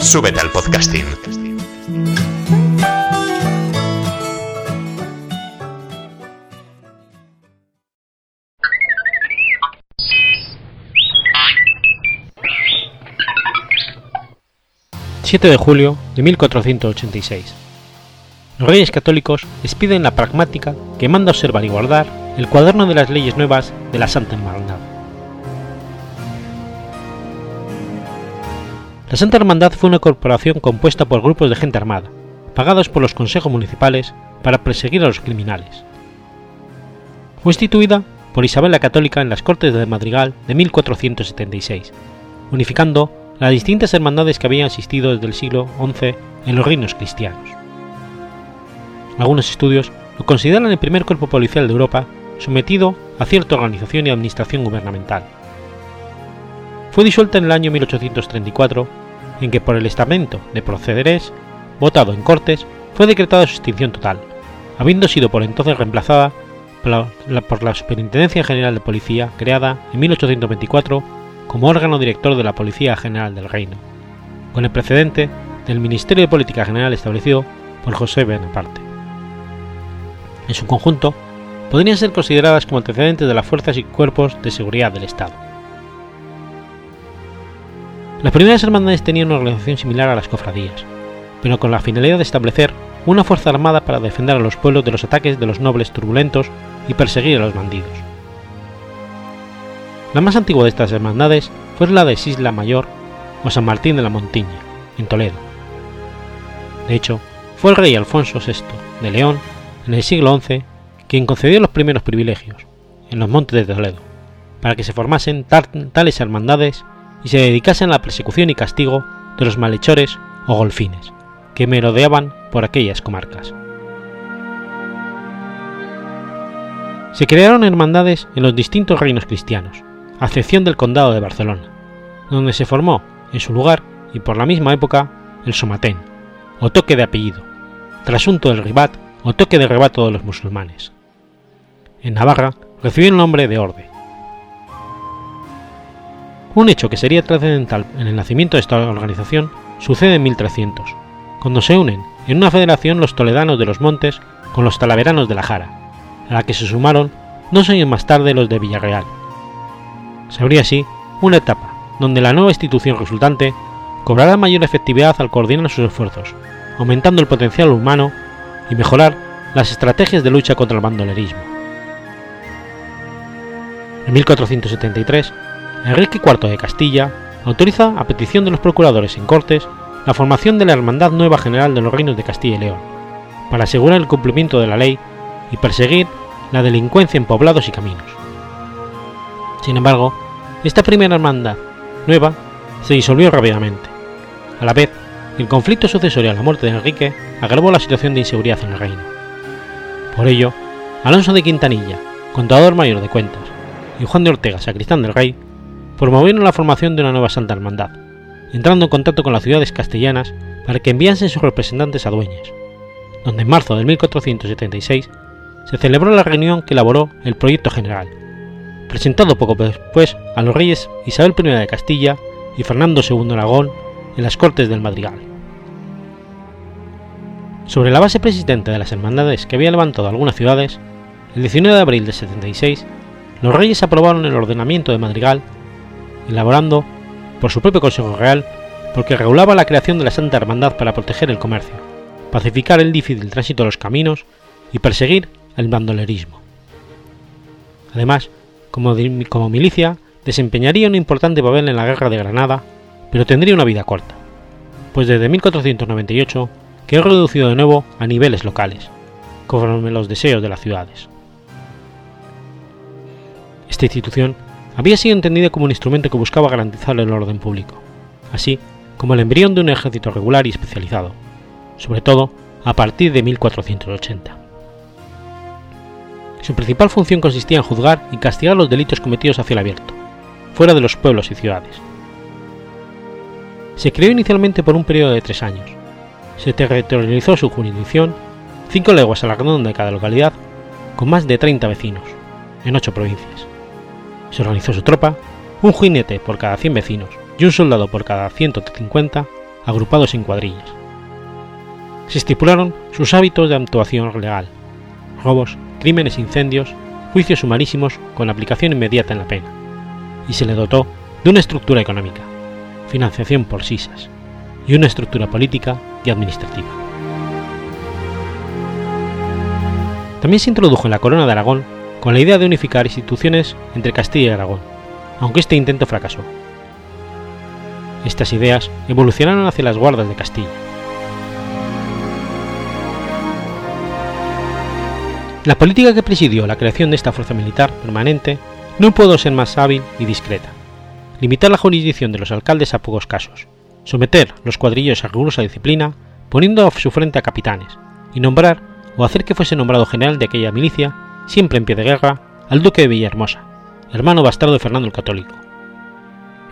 B: Súbete al podcasting.
A: ...7 de julio de 1486. Los reyes católicos expiden la pragmática que manda observar y guardar el cuaderno de las leyes nuevas de la Santa Hermandad. La Santa Hermandad fue una corporación compuesta por grupos de gente armada, pagados por los consejos municipales para perseguir a los criminales. Fue instituida por Isabel la Católica en las Cortes de Madrigal de 1476, unificando las distintas hermandades que habían existido desde el siglo XI en los reinos cristianos. Algunos estudios lo consideran el primer cuerpo policial de Europa sometido a cierta organización y administración gubernamental. Fue disuelta en el año 1834, en que por el estamento de procederes, votado en Cortes, fue decretada su extinción total, habiendo sido por entonces reemplazada por la, Superintendencia General de Policía, creada en 1824 como órgano director de la Policía General del Reino, con el precedente del Ministerio de Política General establecido por José Bonaparte. En su conjunto, podrían ser consideradas como antecedentes de las fuerzas y cuerpos de seguridad del Estado. Las primeras hermandades tenían una organización similar a las cofradías, pero con la finalidad de establecer una fuerza armada para defender a los pueblos de los ataques de los nobles turbulentos y perseguir a los bandidos. La más antigua de estas hermandades fue la de Sisla Mayor o San Martín de la Montiña, en Toledo. De hecho, fue el rey Alfonso VI de León, en el siglo XI, quien concedió los primeros privilegios, en los montes de Toledo, para que se formasen tales hermandades y se dedicasen a la persecución y castigo de los malhechores o golfines, que merodeaban por aquellas comarcas. Se crearon hermandades en los distintos reinos cristianos, a excepción del condado de Barcelona, donde se formó, en su lugar y por la misma época, el somatén, o toque de apellido, trasunto del ribat o toque de rebato de los musulmanes. En Navarra recibió el nombre de orde. Un hecho que sería trascendental en el nacimiento de esta organización sucede en 1300, cuando se unen en una federación los toledanos de los montes con los talaveranos de la Jara, a la que se sumaron dos años más tarde los de Villarreal. Se abría así una etapa donde la nueva institución resultante cobrará mayor efectividad al coordinar sus esfuerzos, aumentando el potencial humano y mejorar las estrategias de lucha contra el bandolerismo. En 1473, Enrique IV de Castilla autoriza, a petición de los procuradores en Cortes, la formación de la Hermandad Nueva General de los Reinos de Castilla y León, para asegurar el cumplimiento de la ley y perseguir la delincuencia en poblados y caminos. Sin embargo, esta primera hermandad nueva se disolvió rápidamente. A la vez, el conflicto sucesorio a la muerte de Enrique agravó la situación de inseguridad en el reino. Por ello, Alonso de Quintanilla, contador mayor de cuentas, y Juan de Ortega, sacristán del rey, promovieron la formación de una nueva Santa Hermandad, entrando en contacto con las ciudades castellanas para que enviasen sus representantes a Dueñas, donde en marzo de 1476 se celebró la reunión que elaboró el proyecto general, presentado poco después a los reyes Isabel I de Castilla y Fernando II de Aragón en las Cortes del Madrigal. Sobre la base persistente de las hermandades que había levantado algunas ciudades, el 19 de abril de 76, los reyes aprobaron el ordenamiento de Madrigal, elaborando por su propio Consejo Real, porque regulaba la creación de la Santa Hermandad para proteger el comercio, pacificar el difícil tránsito de los caminos y perseguir el bandolerismo. Además, como, milicia, desempeñaría un importante papel en la Guerra de Granada, pero tendría una vida corta, pues desde 1498 quedó reducido de nuevo a niveles locales, conforme los deseos de las ciudades. Esta institución había sido entendida como un instrumento que buscaba garantizar el orden público, así como el embrión de un ejército regular y especializado, sobre todo a partir de 1480. Su principal función consistía en juzgar y castigar los delitos cometidos hacia el abierto, fuera de los pueblos y ciudades. Se creó inicialmente por un periodo de tres años. Se territorializó su jurisdicción, cinco leguas a la redonda de cada localidad, con más de 30 vecinos, en ocho provincias. Se organizó su tropa, un jinete por cada 100 vecinos y un soldado por cada 150, agrupados en cuadrillas. Se estipularon sus hábitos de actuación legal, robos, crímenes, incendios, juicios sumarísimos con aplicación inmediata en la pena, y se le dotó de una estructura económica, financiación por sisas, y una estructura política y administrativa. También se introdujo en la corona de Aragón con la idea de unificar instituciones entre Castilla y Aragón, aunque este intento fracasó. Estas ideas evolucionaron hacia las guardas de Castilla. La política que presidió la creación de esta fuerza militar permanente no pudo ser más hábil y discreta. Limitar la jurisdicción de los alcaldes a pocos casos, someter los cuadrillos a rigurosa disciplina, poniendo a su frente a capitanes, y nombrar o hacer que fuese nombrado general de aquella milicia siempre en pie de guerra, al duque de Villahermosa, hermano bastardo de Fernando el Católico.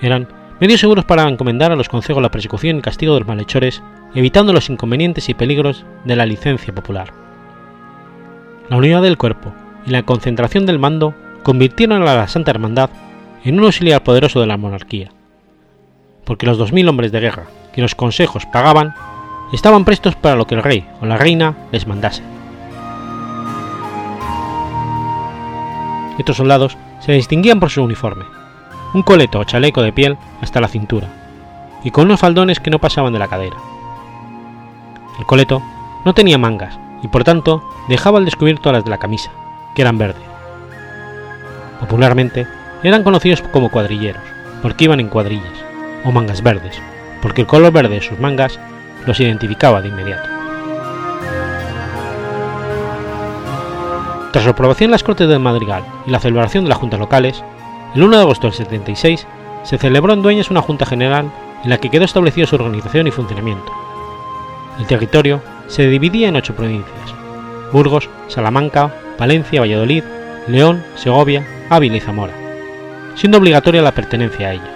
A: Eran medios seguros para encomendar a los consejos la persecución y castigo de los malhechores, evitando los inconvenientes y peligros de la licencia popular. La unidad del cuerpo y la concentración del mando convirtieron a la Santa Hermandad en un auxiliar poderoso de la monarquía, porque los dos mil hombres de guerra que los consejos pagaban estaban prestos para lo que el rey o la reina les mandase. Estos soldados se distinguían por su uniforme, un coleto o chaleco de piel hasta la cintura, y con unos faldones que no pasaban de la cadera. El coleto no tenía mangas y por tanto dejaba al descubierto las de la camisa, que eran verde. Popularmente eran conocidos como cuadrilleros, porque iban en cuadrillas, o mangas verdes, porque el color verde de sus mangas los identificaba de inmediato. Tras la aprobación en las Cortes del Madrigal y la celebración de las juntas locales, el 1 de agosto del 76 se celebró en Dueñas una Junta General en la que quedó establecido su organización y funcionamiento. El territorio se dividía en ocho provincias: Burgos, Salamanca, Palencia, Valladolid, León, Segovia, Ávila y Zamora, siendo obligatoria la pertenencia a ella.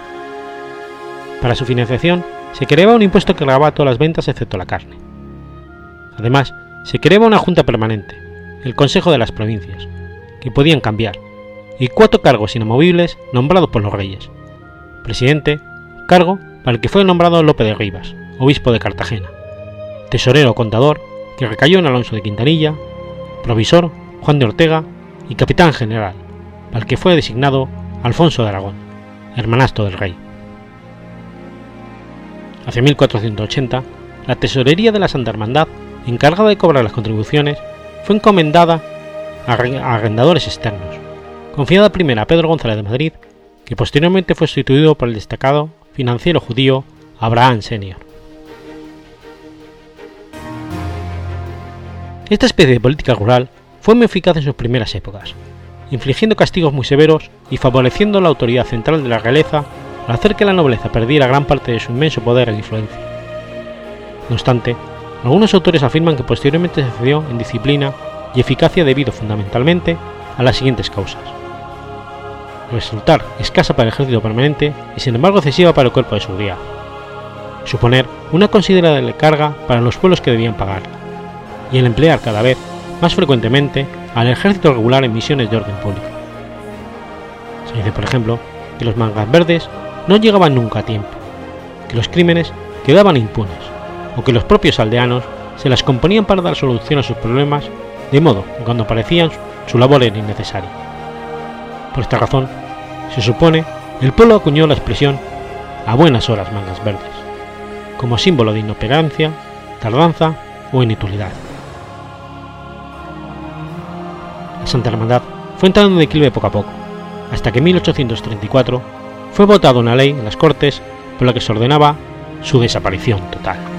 A: Para su financiación se creaba un impuesto que grababa todas las ventas excepto la carne. Además, se creaba una junta permanente, el Consejo de las Provincias, que podían cambiar, y cuatro cargos inamovibles nombrados por los reyes. Presidente, cargo para el que fue nombrado Lope de Rivas, obispo de Cartagena. Tesorero contador, que recayó en Alonso de Quintanilla. Provisor, Juan de Ortega. Y capitán general, para el que fue designado Alfonso de Aragón, hermanastro del rey. Hacia 1480, la tesorería de la Santa Hermandad, encargada de cobrar las contribuciones, fue encomendada a arrendadores externos, confiada primero a Pedro González de Madrid, que posteriormente fue sustituido por el destacado financiero judío Abraham Senior. Esta especie de política rural fue muy eficaz en sus primeras épocas, infligiendo castigos muy severos y favoreciendo la autoridad central de la realeza al hacer que la nobleza perdiera gran parte de su inmenso poder e influencia. No obstante, algunos autores afirman que posteriormente se cedió en disciplina y eficacia debido fundamentalmente a las siguientes causas. Resultar escasa para el ejército permanente y sin embargo excesiva para el cuerpo de seguridad. Suponer una considerable carga para los pueblos que debían pagarla. Y el emplear cada vez más frecuentemente al ejército regular en misiones de orden público. Se dice, por ejemplo, que los mangas verdes no llegaban nunca a tiempo, que los crímenes quedaban impunes, o que los propios aldeanos se las componían para dar solución a sus problemas, de modo que cuando aparecían su labor era innecesaria. Por esta razón, se supone, el pueblo acuñó la expresión a buenas horas mangas verdes, como símbolo de inoperancia, tardanza o inutilidad. La Santa Hermandad fue entrando en declive poco a poco, hasta que en 1834 fue votada una ley en las Cortes por la que se ordenaba su desaparición total.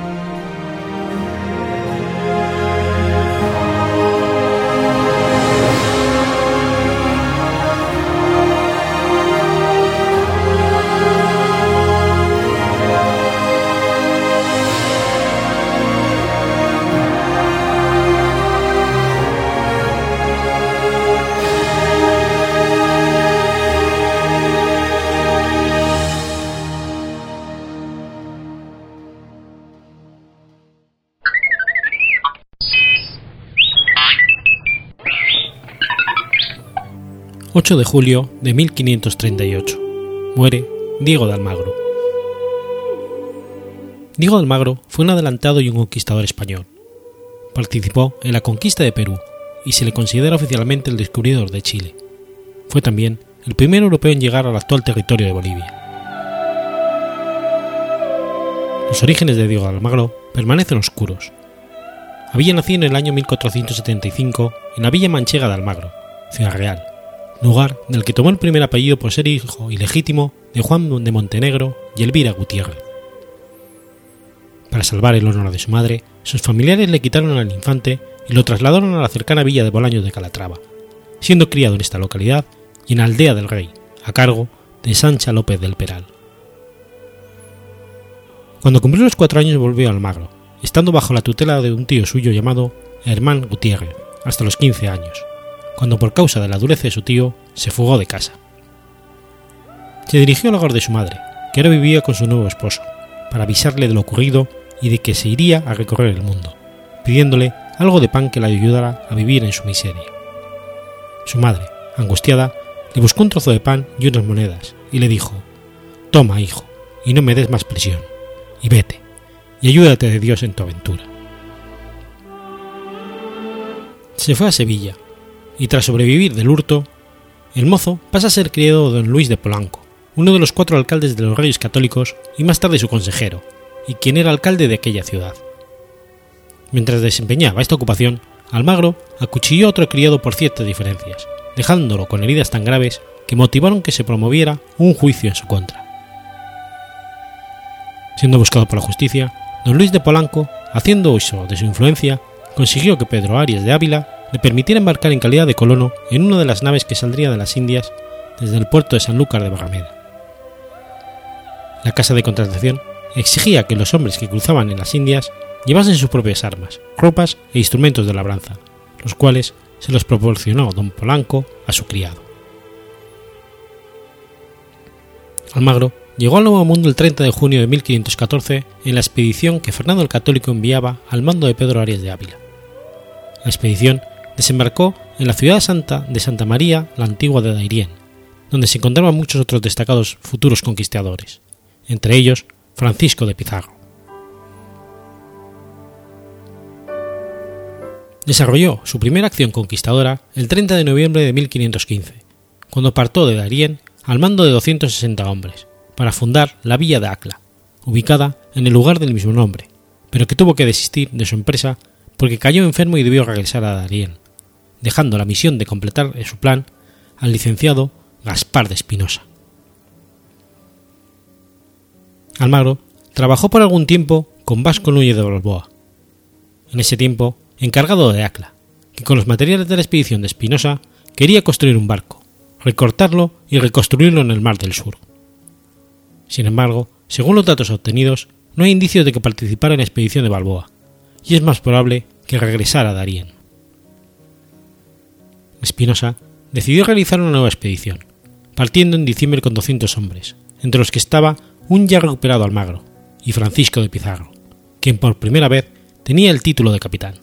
A: 8 de julio de 1538. Muere Diego de Almagro. Diego de Almagro fue un adelantado y un conquistador español. Participó en la conquista de Perú y se le considera oficialmente el descubridor de Chile. Fue también el primer europeo en llegar al actual territorio de Bolivia. Los orígenes de Diego de Almagro permanecen oscuros. Había nacido en el año 1475 en la villa manchega de Almagro, Ciudad Real, lugar del que tomó el primer apellido por ser hijo ilegítimo de Juan de Montenegro y Elvira Gutiérrez. Para salvar el honor de su madre, sus familiares le quitaron al infante y lo trasladaron a la cercana villa de Bolaños de Calatrava, siendo criado en esta localidad y en Aldea del Rey, a cargo de Sancha López del Peral. Cuando cumplió los cuatro años volvió a Almagro, estando bajo la tutela de un tío suyo llamado Hermán Gutiérrez, hasta los 15 años cuando por causa de la dureza de su tío se fugó de casa. Se dirigió al hogar de su madre, que ahora vivía con su nuevo esposo, para avisarle de lo ocurrido y de que se iría a recorrer el mundo, pidiéndole algo de pan que le ayudara a vivir en su miseria. Su madre, angustiada, le buscó un trozo de pan y unas monedas y le dijo, Toma, hijo, y no me des más prisión, y vete, y ayúdate de Dios en tu aventura. Se fue a Sevilla, y tras sobrevivir del hurto, el mozo pasa a ser criado de don Luis de Polanco, uno de los cuatro alcaldes de los Reyes Católicos y más tarde su consejero, y quien era alcalde de aquella ciudad. Mientras desempeñaba esta ocupación, Almagro acuchilló a otro criado por ciertas diferencias, dejándolo con heridas tan graves que motivaron que se promoviera un juicio en su contra. Siendo buscado por la justicia, don Luis de Polanco, haciendo uso de su influencia, consiguió que Pedro Arias de Ávila le permitiera embarcar en calidad de colono en una de las naves que saldría de las Indias desde el puerto de Sanlúcar de Barrameda. La casa de contratación exigía que los hombres que cruzaban en las Indias llevasen sus propias armas, ropas e instrumentos de labranza, los cuales se los proporcionó don Polanco a su criado. Almagro llegó al Nuevo Mundo el 30 de junio de 1514 en la expedición que Fernando el Católico enviaba al mando de Pedro Arias de Ávila. La expedición desembarcó en la ciudad santa de Santa María, la antigua de Dairien, donde se encontraban muchos otros destacados futuros conquistadores, entre ellos Francisco de Pizarro. Desarrolló su primera acción conquistadora el 30 de noviembre de 1515, cuando partió de Darien al mando de 260 hombres, para fundar la villa de Acla, ubicada en el lugar del mismo nombre, pero que tuvo que desistir de su empresa porque cayó enfermo y debió regresar a Darien, dejando la misión de completar su plan al licenciado Gaspar de Espinosa. Almagro trabajó por algún tiempo con Vasco Núñez de Balboa, en ese tiempo encargado de Acla, que con los materiales de la expedición de Espinosa quería construir un barco, recortarlo y reconstruirlo en el Mar del Sur. Sin embargo, según los datos obtenidos, no hay indicios de que participara en la expedición de Balboa, y es más probable que regresara a Darien. Espinosa decidió realizar una nueva expedición, partiendo en diciembre con 200 hombres, entre los que estaba un ya recuperado Almagro y Francisco de Pizarro, quien por primera vez tenía el título de capitán.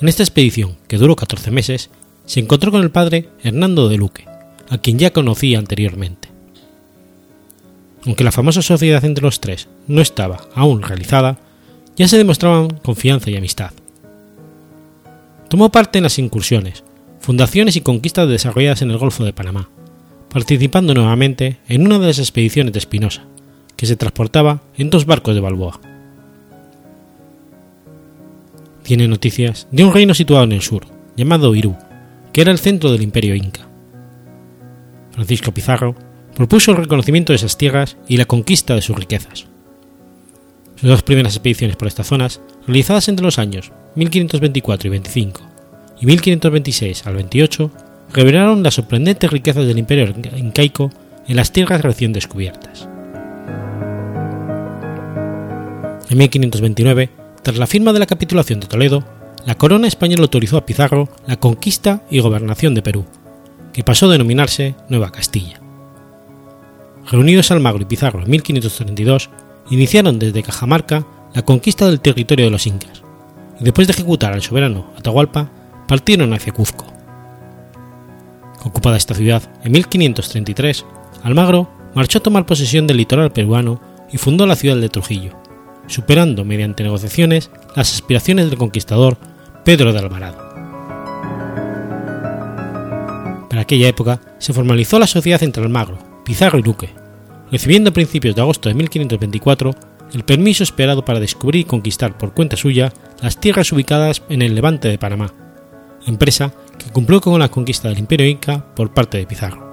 A: En esta expedición, que duró 14 meses, se encontró con el padre Hernando de Luque, a quien ya conocía anteriormente. Aunque la famosa sociedad entre los tres no estaba aún realizada, ya se demostraban confianza y amistad. Tomó parte en las incursiones, fundaciones y conquistas desarrolladas en el Golfo de Panamá, participando nuevamente en una de las expediciones de Espinosa, que se transportaba en dos barcos de Balboa. Tiene noticias de un reino situado en el sur, llamado Irú, que era el centro del imperio inca. Francisco Pizarro propuso el reconocimiento de esas tierras y la conquista de sus riquezas. Sus dos primeras expediciones por estas zonas, realizadas entre los años 1524 y 25 y 1526 al 28, revelaron las sorprendentes riquezas del imperio incaico en las tierras recién descubiertas. En 1529, tras la firma de la capitulación de Toledo, la corona española autorizó a Pizarro la conquista y gobernación de Perú, que pasó a denominarse Nueva Castilla. Reunidos Almagro y Pizarro en 1532, iniciaron desde Cajamarca la conquista del territorio de los incas, y después de ejecutar al soberano Atahualpa, partieron hacia Cuzco. Ocupada esta ciudad en 1533, Almagro marchó a tomar posesión del litoral peruano y fundó la ciudad de Trujillo, superando mediante negociaciones las aspiraciones del conquistador Pedro de Alvarado. Para aquella época se formalizó la sociedad entre Almagro, Pizarro y Luque, recibiendo a principios de agosto de 1524 el permiso esperado para descubrir y conquistar por cuenta suya las tierras ubicadas en el levante de Panamá, empresa que cumplió con la conquista del imperio inca por parte de Pizarro.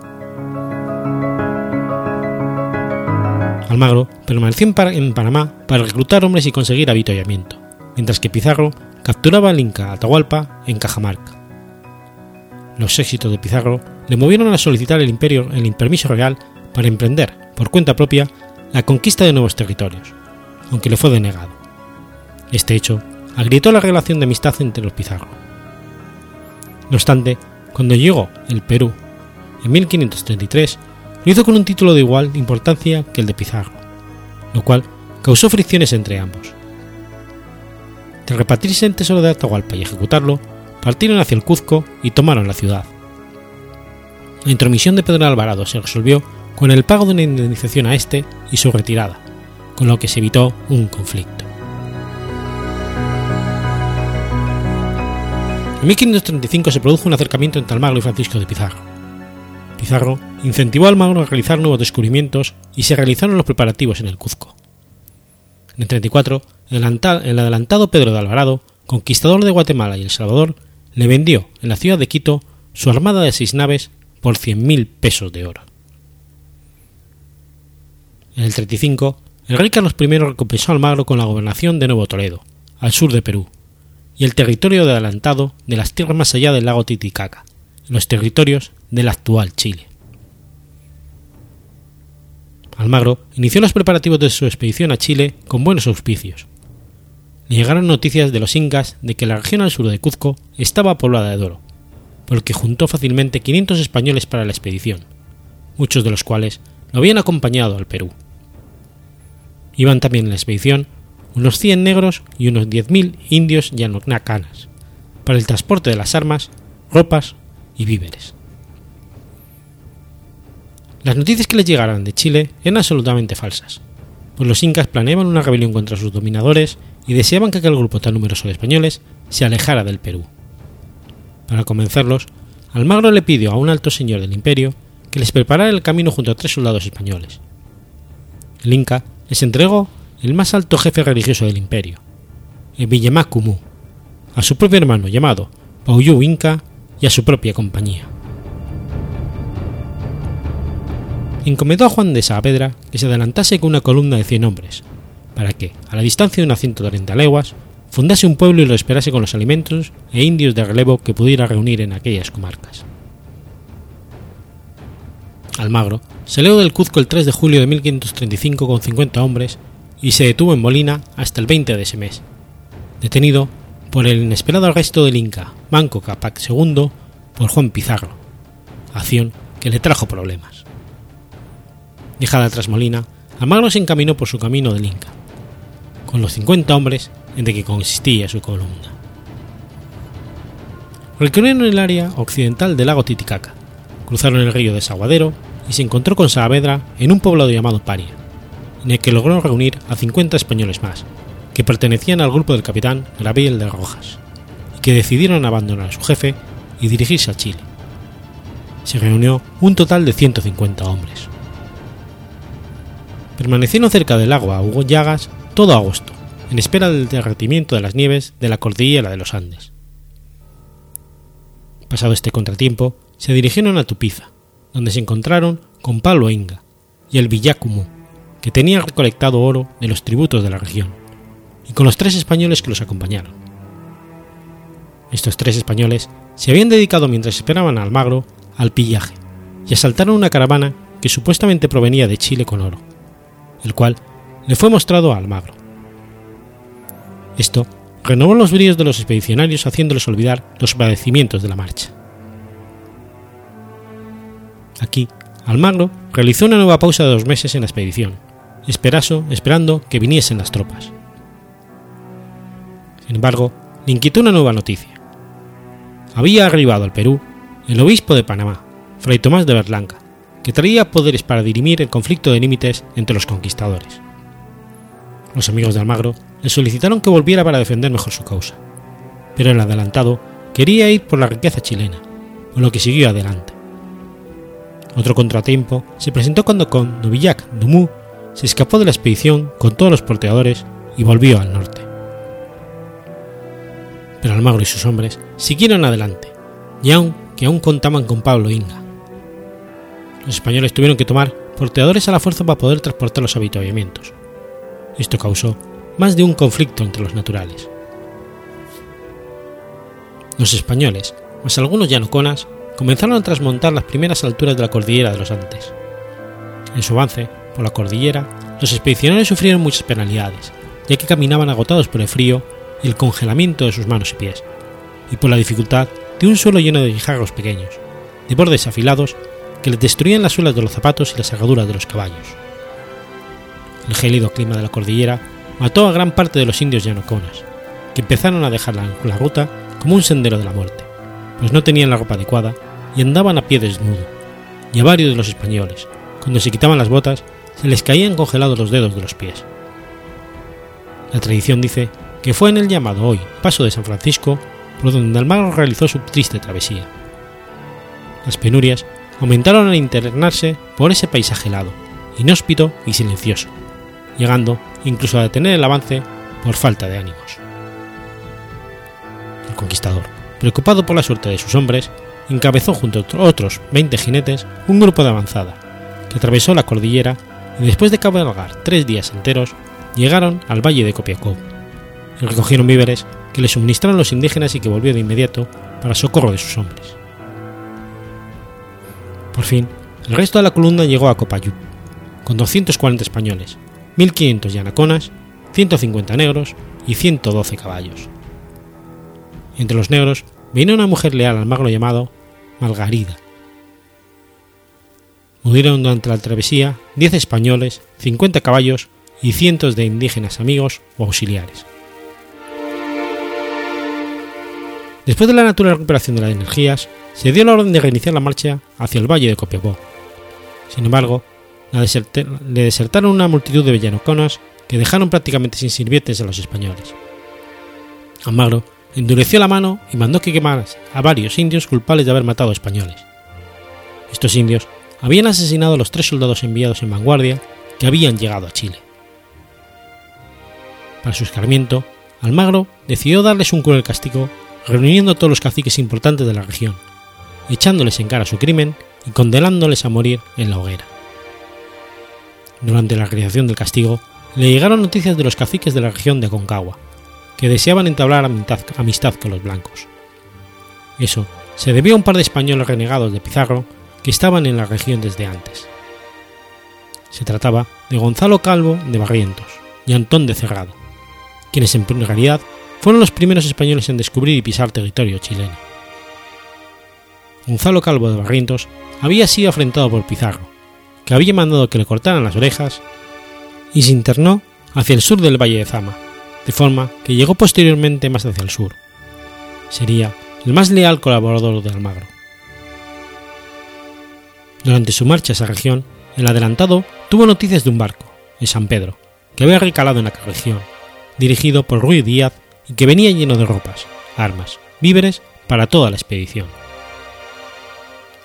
A: Almagro permaneció en Panamá para reclutar hombres y conseguir avituallamiento, mientras que Pizarro capturaba al inca Atahualpa en Cajamarca. Los éxitos de Pizarro le movieron a solicitar el imperio el permiso real para emprender, por cuenta propia, la conquista de nuevos territorios, aunque le fue denegado. Este hecho agrietó la relación de amistad entre los Pizarro. No obstante, cuando llegó el Perú en 1533, lo hizo con un título de igual importancia que el de Pizarro, lo cual causó fricciones entre ambos. Tras repartirse el tesoro de Atahualpa y ejecutarlo, partieron hacia el Cuzco y tomaron la ciudad. La intromisión de Pedro Alvarado se resolvió con el pago de una indemnización a este y su retirada, con lo que se evitó un conflicto. En 1535 se produjo un acercamiento entre Almagro y Francisco de Pizarro. Pizarro incentivó a Almagro a realizar nuevos descubrimientos y se realizaron los preparativos en el Cuzco. En el 34, el adelantado Pedro de Alvarado, conquistador de Guatemala y El Salvador, le vendió en la ciudad de Quito su armada de seis naves por 100.000 pesos de oro. En el 35, el rey Carlos I recompensó a Almagro con la gobernación de Nuevo Toledo, al sur de Perú, y el territorio de adelantado de las tierras más allá del lago Titicaca, los territorios del actual Chile. Almagro inició los preparativos de su expedición a Chile con buenos auspicios. Le llegaron noticias de los incas de que la región al sur de Cuzco estaba poblada de oro, por lo que juntó fácilmente 500 españoles para la expedición, muchos de los cuales lo habían acompañado al Perú. Iban también en la expedición unos 100 negros y unos 10.000 indios yanonacanas, para el transporte de las armas, ropas y víveres. Las noticias que les llegaran de Chile eran absolutamente falsas, pues los incas planeaban una rebelión contra sus dominadores y deseaban que aquel grupo tan numeroso de españoles se alejara del Perú. Para convencerlos, Almagro le pidió a un alto señor del imperio que les preparara el camino junto a tres soldados españoles. El Inca les entregó el más alto jefe religioso del imperio, el Villamá a su propio hermano llamado Pauyu Inca y a su propia compañía. Encomendó a Juan de Saavedra que se adelantase con una columna de 100 hombres, para que, a la distancia de unas 130 leguas, fundase un pueblo y lo esperase con los alimentos e indios de relevo que pudiera reunir en aquellas comarcas. Almagro salió del Cuzco el 3 de julio de 1535 con 50 hombres y se detuvo en Molina hasta el 20 de ese mes, detenido por el inesperado arresto del Inca Manco Capac II por Juan Pizarro, acción que le trajo problemas. Dejada tras Molina, Almagro se encaminó por su camino del Inca, con los 50 hombres entre que consistía su columna. Recorrieron el área occidental del lago Titicaca, cruzaron el río de Saguadero y se encontró con Saavedra en un poblado llamado Paria, en el que logró reunir a 50 españoles más, que pertenecían al grupo del capitán Gabriel de Rojas, y que decidieron abandonar a su jefe y dirigirse a Chile. Se reunió un total de 150 hombres. Permanecieron cerca del agua Hugo Llagas todo agosto, en espera del derretimiento de las nieves de la cordillera de los Andes. Pasado este contratiempo, se dirigieron a Tupiza, donde se encontraron con Pablo Inga y el Villacumu, que tenía recolectado oro de los tributos de la región, y con los tres españoles que los acompañaron. Estos tres españoles se habían dedicado mientras esperaban a Almagro al pillaje y asaltaron una caravana que supuestamente provenía de Chile con oro, el cual le fue mostrado a Almagro. Esto renovó los bríos de los expedicionarios haciéndoles olvidar los padecimientos de la marcha. Aquí, Almagro realizó una nueva pausa de dos meses en la expedición, esperaso, esperando que viniesen las tropas. Sin embargo, le inquietó una nueva noticia. Había arribado al Perú el obispo de Panamá, Fray Tomás de Berlanga, que traía poderes para dirimir el conflicto de límites entre los conquistadores. Los amigos de Almagro le solicitaron que volviera para defender mejor su causa, pero el adelantado quería ir por la riqueza chilena, por lo que siguió adelante. Otro contratiempo se presentó cuando con Novillac Dumou se escapó de la expedición con todos los porteadores y volvió al norte. Pero Almagro y sus hombres siguieron adelante, y aunque aún contaban con Pablo Inga. Los españoles tuvieron que tomar porteadores a la fuerza para poder transportar los habituamientos. Esto causó más de un conflicto entre los naturales. Los españoles, más algunos llanoconas, comenzaron a trasmontar las primeras alturas de la cordillera de los Andes. En su avance por la cordillera, los expedicionarios sufrieron muchas penalidades, ya que caminaban agotados por el frío y el congelamiento de sus manos y pies, y por la dificultad de un suelo lleno de guijarros pequeños, de bordes afilados que les destruían las suelas de los zapatos y las agaduras de los caballos. El gélido clima de la cordillera mató a gran parte de los indios llanoconas, que empezaron a dejar la ruta como un sendero de la muerte, pues no tenían la ropa adecuada y andaban a pie desnudo, y a varios de los españoles, cuando se quitaban las botas, se les caían congelados los dedos de los pies. La tradición dice que fue en el llamado hoy Paso de San Francisco por donde Almagro realizó su triste travesía. Las penurias aumentaron al internarse por ese paisaje helado, inhóspito y silencioso, llegando incluso a detener el avance por falta de ánimos. El conquistador, preocupado por la suerte de sus hombres, encabezó junto a otros 20 jinetes un grupo de avanzada, que atravesó la cordillera y después de cabalgar tres días enteros, llegaron al valle de Copiapó recogieron víveres que les suministraron los indígenas y que volvió de inmediato para socorro de sus hombres. Por fin, el resto de la columna llegó a Copayú, con 240 españoles, 1500 yanaconas, 150 negros y 112 caballos. Entre los negros vino una mujer leal al magro llamado Margarida. Murieron durante la travesía 10 españoles, 50 caballos y cientos de indígenas amigos o auxiliares. Después de la natural recuperación de las energías, se dio la orden de reiniciar la marcha hacia el valle de Copiapó. Sin embargo, le desertaron una multitud de villanoconas que dejaron prácticamente sin sirvientes a los españoles. Almagro endureció la mano y mandó que quemaran a varios indios culpables de haber matado a españoles. Estos indios habían asesinado a los tres soldados enviados en vanguardia que habían llegado a Chile. Para su escarmiento, Almagro decidió darles un cruel castigo reuniendo a todos los caciques importantes de la región, echándoles en cara su crimen y condenándoles a morir en la hoguera. Durante la realización del castigo, le llegaron noticias de los caciques de la región de Aconcagua, que deseaban entablar amistad, con los blancos. Eso se debió a un par de españoles renegados de Pizarro que estaban en la región desde antes. Se trataba de Gonzalo Calvo de Barrientos y Antón de Cerrado, quienes en realidad fueron los primeros españoles en descubrir y pisar territorio chileno. Gonzalo Calvo de Barrientos había sido afrentado por Pizarro, que había mandado que le cortaran las orejas, y se internó hacia el sur del Valle de Zama, de forma que llegó posteriormente más hacia el sur. Sería el más leal colaborador de Almagro. Durante su marcha a esa región, el adelantado tuvo noticias de un barco, en San Pedro, que había recalado en la región, dirigido por Ruy Díaz y que venía lleno de ropas, armas, víveres para toda la expedición.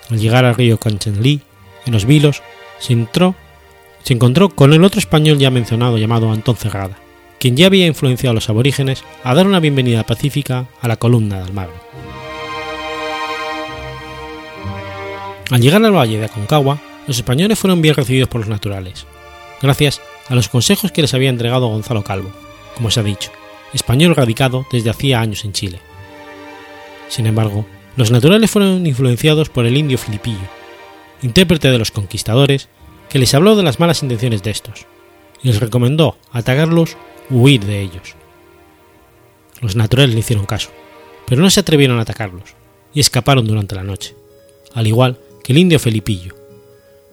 A: Al llegar al río Conchenlí, en los Vilos, se, entró, se encontró con el otro español ya mencionado llamado Antón Cerrada, quien ya había influenciado a los aborígenes a dar una bienvenida pacífica a la columna de Almagro. Al llegar al valle de Aconcagua, los españoles fueron bien recibidos por los naturales, gracias a los consejos que les había entregado Gonzalo Calvo, como se ha dicho, español radicado desde hacía años en Chile. Sin embargo, los naturales fueron influenciados por el indio Filipillo, intérprete de los conquistadores, que les habló de las malas intenciones de estos, y les recomendó atacarlos huir de ellos. Los naturales le hicieron caso, pero no se atrevieron a atacarlos, y escaparon durante la noche, al igual que el indio Felipillo,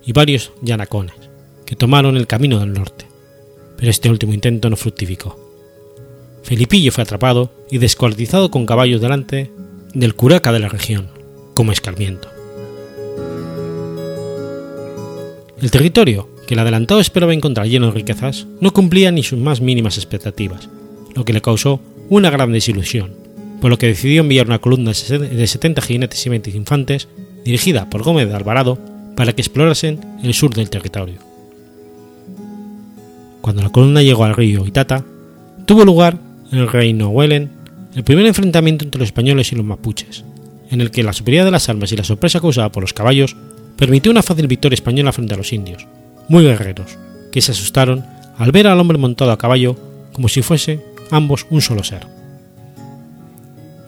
A: y varios yanacones, que tomaron el camino del norte, pero este último intento no fructificó. Felipillo fue atrapado y descuartizado con caballos delante del curaca de la región, como escarmiento. El territorio, que el adelantado esperaba encontrar lleno de riquezas, no cumplía ni sus más mínimas expectativas, lo que le causó una gran desilusión, por lo que decidió enviar una columna de 70 jinetes y 20 infantes, dirigida por Gómez de Alvarado, para que explorasen el sur del territorio. Cuando la columna llegó al río Itata, tuvo lugar en el reino Huelen el primer enfrentamiento entre los españoles y los mapuches, en el que la superioridad de las armas y la sorpresa causada por los caballos permitió una fácil victoria española frente a los indios, muy guerreros, que se asustaron al ver al hombre montado a caballo como si fuese ambos un solo ser.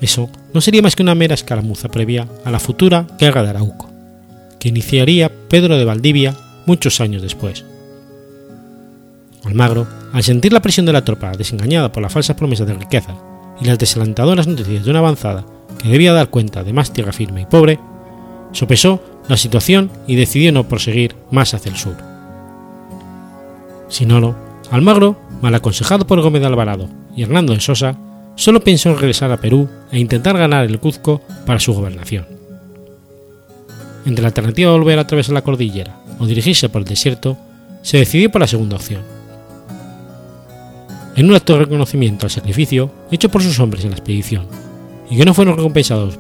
A: Eso no sería más que una mera escaramuza previa a la futura guerra de Arauco, que iniciaría Pedro de Valdivia muchos años después. Almagro, al sentir la presión de la tropa desengañada por las falsas promesas de riqueza y las desalentadoras noticias de una avanzada que debía dar cuenta de más tierra firme y pobre, sopesó la situación y decidió no proseguir más hacia el sur. Sin oro, Almagro, mal aconsejado por Gómez de Alvarado y Hernando de Sosa, solo pensó en regresar a Perú e intentar ganar el Cuzco para su gobernación. Entre la alternativa de volver a atravesar la cordillera o dirigirse por el desierto, se decidió por la segunda opción. En un acto de reconocimiento al sacrificio hecho por sus hombres en la expedición, y que no fueron recompensados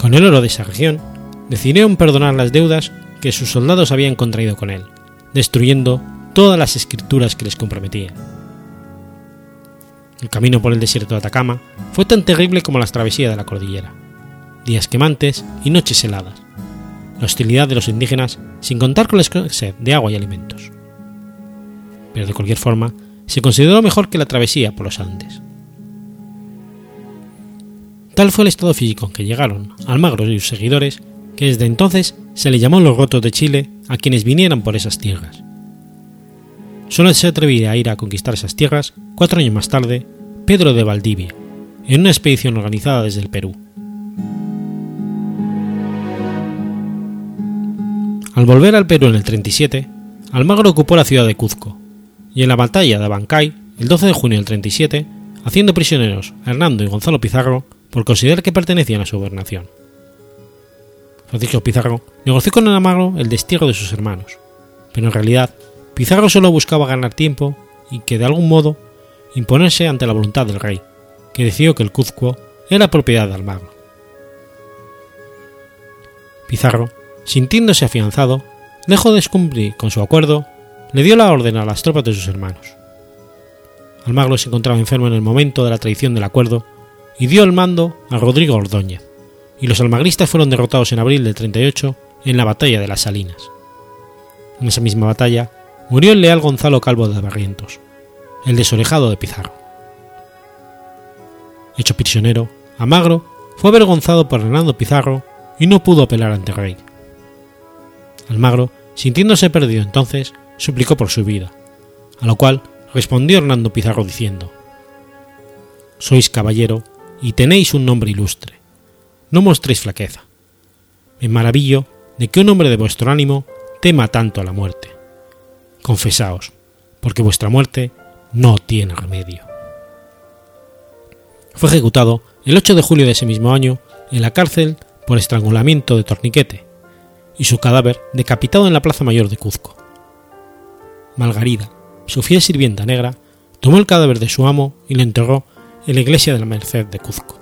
A: con el oro de esa región, decidieron perdonar las deudas que sus soldados habían contraído con él, destruyendo todas las escrituras que les comprometían. El camino por el desierto de Atacama fue tan terrible como las travesías de la cordillera, días quemantes y noches heladas, la hostilidad de los indígenas sin contar con la escasez de agua y alimentos. Pero de cualquier forma, se consideró mejor que la travesía por los Andes. Tal fue el estado físico en que llegaron Almagro y sus seguidores que desde entonces se le llamó los rotos de Chile a quienes vinieran por esas tierras. Solo se atrevía a ir a conquistar esas tierras cuatro años más tarde Pedro de Valdivia, en una expedición organizada desde el Perú. Al volver al Perú en el 37, Almagro ocupó la ciudad de Cuzco, y en la batalla de Abancay, el 12 de junio del 37, haciendo prisioneros a Hernando y Gonzalo Pizarro por considerar que pertenecían a su gobernación. Francisco Pizarro negoció con Almagro el destierro de sus hermanos, pero en realidad Pizarro solo buscaba ganar tiempo y que de algún modo imponerse ante la voluntad del rey, que decidió que el Cuzco era propiedad de Almagro. Pizarro, sintiéndose afianzado, lejos de cumplir con su acuerdo, le dio la orden a las tropas de sus hermanos. Almagro se encontraba enfermo en el momento de la traición del acuerdo y dio el mando a Rodrigo Ordóñez, y los almagristas fueron derrotados en abril del 38 en la batalla de las Salinas. En esa misma batalla murió el leal Gonzalo Calvo de Barrientos, el desorejado de Pizarro. Hecho prisionero, Almagro fue avergonzado por Hernando Pizarro y no pudo apelar ante el rey. Almagro, sintiéndose perdido entonces, suplicó por su vida, a lo cual respondió Hernando Pizarro diciendo, Sois caballero y tenéis un nombre ilustre, no mostréis flaqueza. Me maravillo de que un hombre de vuestro ánimo tema tanto a la muerte. Confesaos, porque vuestra muerte no tiene remedio. Fue ejecutado el 8 de julio de ese mismo año en la cárcel por estrangulamiento de torniquete y su cadáver decapitado en la Plaza Mayor de Cuzco. Malgarida, su fiel sirvienta negra, tomó el cadáver de su amo y lo enterró en la iglesia de la Merced de Cuzco.